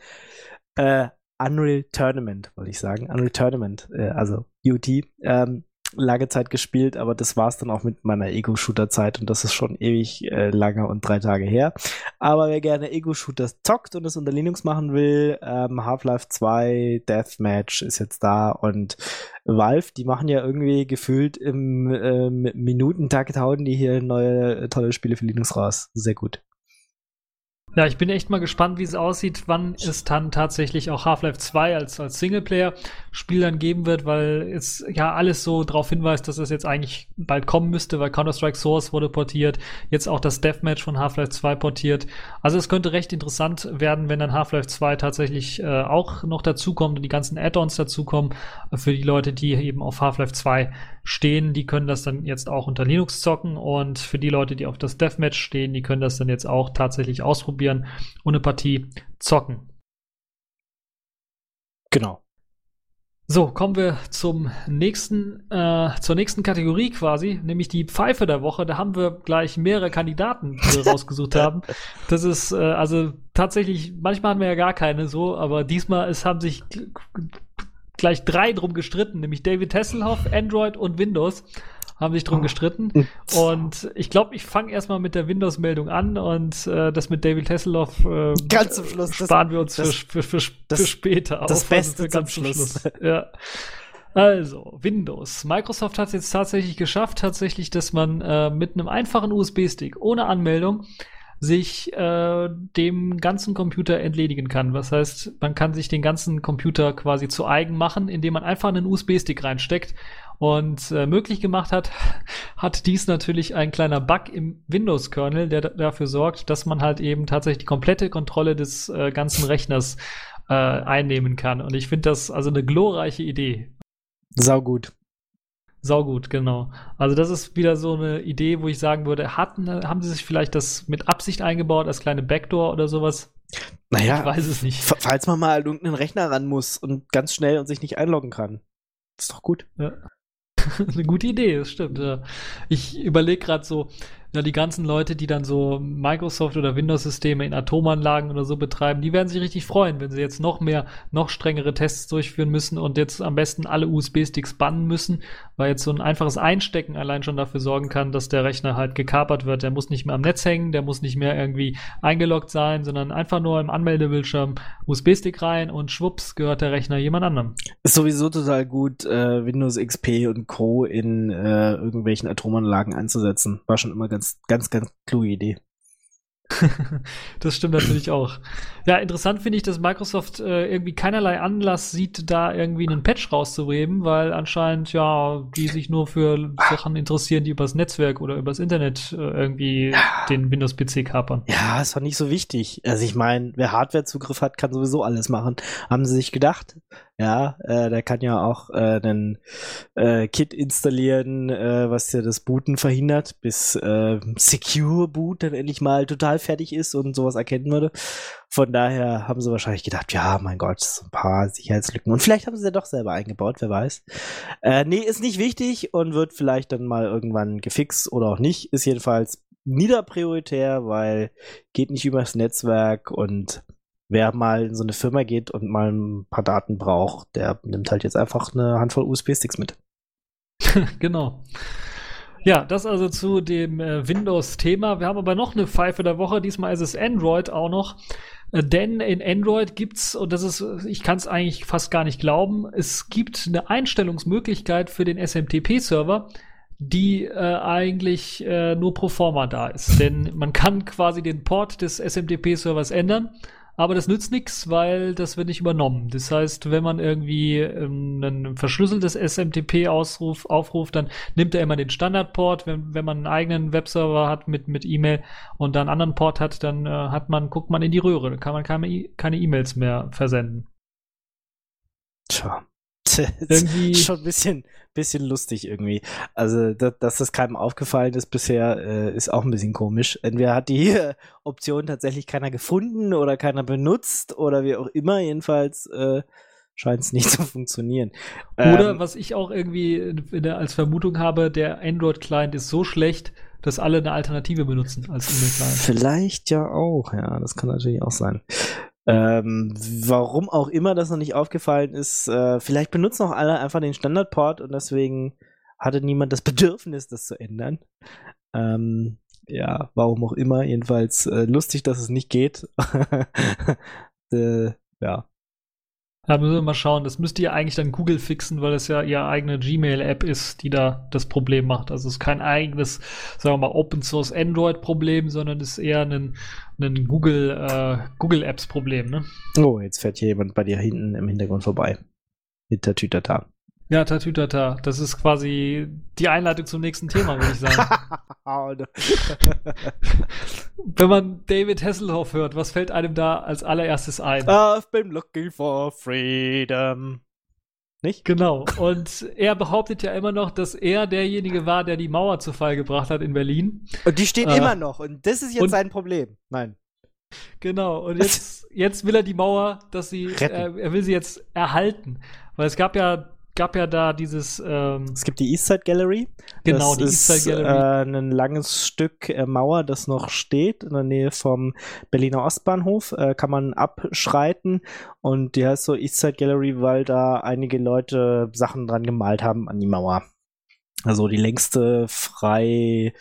Äh, Unreal Tournament, wollte ich sagen. Unreal Tournament, äh, also UT. Ähm, lange Zeit gespielt, aber das war es dann auch mit meiner Ego-Shooter-Zeit und das ist schon ewig äh, lange und drei Tage her. Aber wer gerne Ego-Shooters zockt und es unter Linux machen will, ähm, Half-Life 2 Deathmatch ist jetzt da und Valve, die machen ja irgendwie gefühlt im äh, Minutentakt hauen die hier neue tolle Spiele für Linux raus. Sehr gut. Ja, ich bin echt mal gespannt, wie es aussieht, wann es dann tatsächlich auch Half-Life 2 als, als Singleplayer-Spiel dann geben wird, weil es ja alles so darauf hinweist, dass es jetzt eigentlich bald kommen müsste, weil Counter-Strike Source wurde portiert, jetzt auch das Deathmatch von Half-Life 2 portiert. Also es könnte recht interessant werden, wenn dann Half-Life 2 tatsächlich äh, auch noch dazukommt und die ganzen Add-ons dazukommen für die Leute, die eben auf Half-Life 2 stehen, die können das dann jetzt auch unter Linux zocken und für die Leute, die auf das Deathmatch stehen, die können das dann jetzt auch tatsächlich ausprobieren und eine Partie zocken. Genau. So, kommen wir zum nächsten, äh, zur nächsten Kategorie quasi, nämlich die Pfeife der Woche. Da haben wir gleich mehrere Kandidaten, die wir rausgesucht haben. Das ist, äh, also tatsächlich, manchmal haben wir ja gar keine so, aber diesmal es haben sich gleich drei drum gestritten, nämlich David Hasselhoff, Android und Windows haben sich drum oh. gestritten. Und ich glaube, ich fange erstmal mit der Windows-Meldung an und äh, das mit David Hasselhoff äh, ganz zum Schluss sparen das, wir uns das, für, für, für, das, für später das auf. Beste also ganz zum Schluss. Schluss. ja. Also, Windows. Microsoft hat es jetzt tatsächlich geschafft, tatsächlich, dass man äh, mit einem einfachen USB-Stick ohne Anmeldung sich äh, dem ganzen Computer entledigen kann. Was heißt, man kann sich den ganzen Computer quasi zu eigen machen, indem man einfach einen USB-Stick reinsteckt. Und äh, möglich gemacht hat, hat dies natürlich ein kleiner Bug im Windows-Kernel, der dafür sorgt, dass man halt eben tatsächlich die komplette Kontrolle des äh, ganzen Rechners äh, einnehmen kann. Und ich finde das also eine glorreiche Idee. Sau gut. Saugut, genau. Also das ist wieder so eine Idee, wo ich sagen würde, hatten, haben sie sich vielleicht das mit Absicht eingebaut als kleine Backdoor oder sowas? Naja, ich weiß es nicht. Falls man mal irgendeinen Rechner ran muss und ganz schnell und sich nicht einloggen kann. ist doch gut. Ja. eine gute Idee, das stimmt. Ja. Ich überlege gerade so, ja, die ganzen Leute, die dann so Microsoft oder Windows-Systeme in Atomanlagen oder so betreiben, die werden sich richtig freuen, wenn sie jetzt noch mehr, noch strengere Tests durchführen müssen und jetzt am besten alle USB-Sticks bannen müssen, weil jetzt so ein einfaches Einstecken allein schon dafür sorgen kann, dass der Rechner halt gekapert wird. Der muss nicht mehr am Netz hängen, der muss nicht mehr irgendwie eingeloggt sein, sondern einfach nur im Anmeldebildschirm USB-Stick rein und schwupps gehört der Rechner jemand anderem. Ist sowieso total gut, äh, Windows XP und Co. in äh, irgendwelchen Atomanlagen einzusetzen. War schon immer ganz, ganz, ganz kluge Idee. das stimmt natürlich auch. Ja, interessant finde ich, dass Microsoft äh, irgendwie keinerlei Anlass sieht, da irgendwie einen Patch rauszureden, weil anscheinend ja die sich nur für Sachen interessieren, die übers Netzwerk oder übers Internet äh, irgendwie ja. den Windows-PC kapern. Ja, ist doch nicht so wichtig. Also ich meine, wer Hardwarezugriff hat, kann sowieso alles machen. Haben sie sich gedacht? Ja, äh, der kann ja auch äh, einen äh, Kit installieren, äh, was ja das Booten verhindert, bis äh, Secure Boot dann endlich mal total fertig ist und sowas erkennen würde. Von daher haben sie wahrscheinlich gedacht, ja, mein Gott, so ein paar Sicherheitslücken. Und vielleicht haben sie ja doch selber eingebaut, wer weiß. Äh, nee, ist nicht wichtig und wird vielleicht dann mal irgendwann gefixt oder auch nicht. Ist jedenfalls niederprioritär, weil geht nicht übers Netzwerk und wer mal in so eine Firma geht und mal ein paar Daten braucht, der nimmt halt jetzt einfach eine Handvoll USB-Sticks mit. genau. Ja, das also zu dem äh, Windows-Thema. Wir haben aber noch eine Pfeife der Woche. Diesmal ist es Android auch noch. Äh, denn in Android gibt's, und das ist, ich kann es eigentlich fast gar nicht glauben, es gibt eine Einstellungsmöglichkeit für den SMTP-Server, die äh, eigentlich äh, nur pro forma da ist. Denn man kann quasi den Port des SMTP-Servers ändern aber das nützt nichts, weil das wird nicht übernommen. Das heißt, wenn man irgendwie ähm, ein verschlüsseltes SMTP ausruf, aufruft, dann nimmt er immer den Standardport. Wenn, wenn man einen eigenen Webserver hat mit, mit E-Mail und dann einen anderen Port hat, dann äh, hat man, guckt man in die Röhre. Dann kann man keine, keine E-Mails mehr versenden. Tja. irgendwie schon ein bisschen, bisschen lustig irgendwie. Also, dass, dass das keinem aufgefallen ist bisher, äh, ist auch ein bisschen komisch. Entweder hat die Option tatsächlich keiner gefunden oder keiner benutzt oder wie auch immer. Jedenfalls äh, scheint es nicht zu funktionieren. Oder ähm, was ich auch irgendwie als Vermutung habe, der Android-Client ist so schlecht, dass alle eine Alternative benutzen als E-Mail-Client. Vielleicht ja auch, ja, das kann natürlich auch sein. Ähm, warum auch immer das noch nicht aufgefallen ist, äh, vielleicht benutzen auch alle einfach den Standardport und deswegen hatte niemand das Bedürfnis, das zu ändern. Ähm, ja, warum auch immer. Jedenfalls äh, lustig, dass es nicht geht. äh, ja. Da müssen wir mal schauen. Das müsste ja eigentlich dann Google fixen, weil es ja ihre eigene Gmail-App ist, die da das Problem macht. Also es ist kein eigenes, sagen wir mal, Open Source Android-Problem, sondern es ist eher ein, ein Google, äh, Google Apps-Problem, ne? Oh, jetzt fährt hier jemand bei dir hinten im Hintergrund vorbei. Mit der Tütata. Ja, Tatütata. Das ist quasi die Einleitung zum nächsten Thema, würde ich sagen. Wenn man David Hasselhoff hört, was fällt einem da als allererstes ein? I've been looking for freedom. Nicht? Genau. Und er behauptet ja immer noch, dass er derjenige war, der die Mauer zu Fall gebracht hat in Berlin. Und die steht äh, immer noch. Und das ist jetzt sein Problem. Nein. Genau. Und jetzt, jetzt will er die Mauer, dass sie, äh, er will sie jetzt erhalten. Weil es gab ja gab ja da dieses. Ähm, es gibt die Eastside Gallery. Genau, das die Eastside Gallery. Äh, ein langes Stück äh, Mauer, das noch steht in der Nähe vom Berliner Ostbahnhof. Äh, kann man abschreiten. Und die heißt so Eastside Gallery, weil da einige Leute Sachen dran gemalt haben an die Mauer. Also die längste frei.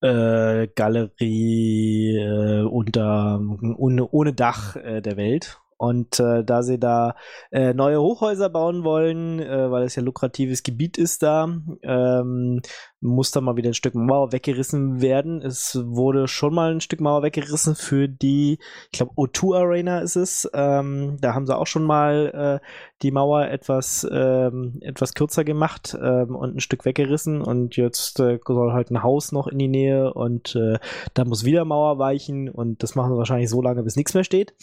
Äh, Galerie äh, unter ohne, ohne Dach äh, der Welt und äh, da sie da äh, neue Hochhäuser bauen wollen, äh, weil es ja lukratives Gebiet ist da, ähm, muss da mal wieder ein Stück Mauer weggerissen werden. Es wurde schon mal ein Stück Mauer weggerissen für die, ich glaube, O2 Arena ist es. Ähm, da haben sie auch schon mal äh, die Mauer etwas, ähm, etwas kürzer gemacht ähm, und ein Stück weggerissen. Und jetzt äh, soll halt ein Haus noch in die Nähe und äh, da muss wieder Mauer weichen. Und das machen sie wahrscheinlich so lange, bis nichts mehr steht.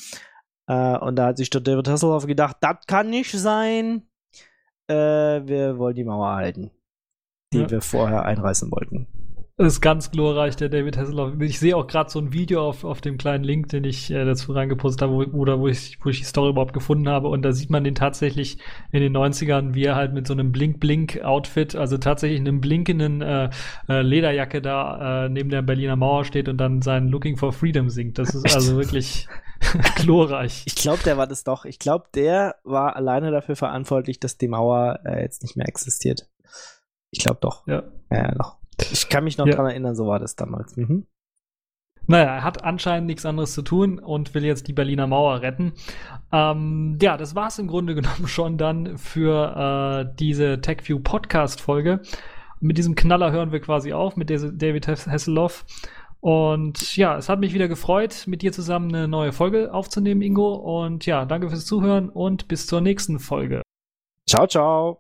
Äh, und da hat sich der David Hasselhoff gedacht, das kann nicht sein. Äh, wir wollen die Mauer halten, die ja. wir vorher einreißen wollten. Das ist ganz glorreich, der David Hasselhoff. Ich sehe auch gerade so ein Video auf, auf dem kleinen Link, den ich äh, dazu reingepostet habe, wo, oder wo ich, wo ich die Story überhaupt gefunden habe. Und da sieht man den tatsächlich in den 90ern, wie er halt mit so einem Blink-Blink-Outfit, also tatsächlich einem blinkenden äh, äh, Lederjacke da äh, neben der Berliner Mauer steht und dann sein Looking for Freedom singt. Das ist also wirklich glorreich. Ich glaube, der war das doch. Ich glaube, der war alleine dafür verantwortlich, dass die Mauer äh, jetzt nicht mehr existiert. Ich glaube doch. Ja. Ja, doch. Ich kann mich noch Ja. dran erinnern, so war das damals. Mhm. Naja, er hat anscheinend nichts anderes zu tun und will jetzt die Berliner Mauer retten. Ähm, ja, das war's im Grunde genommen schon dann für äh, diese TechView Podcast-Folge. Mit diesem Knaller hören wir quasi auf, mit David Hasselhoff. Und ja, es hat mich wieder gefreut, mit dir zusammen eine neue Folge aufzunehmen, Ingo. Und ja, danke fürs Zuhören und bis zur nächsten Folge. Ciao, ciao.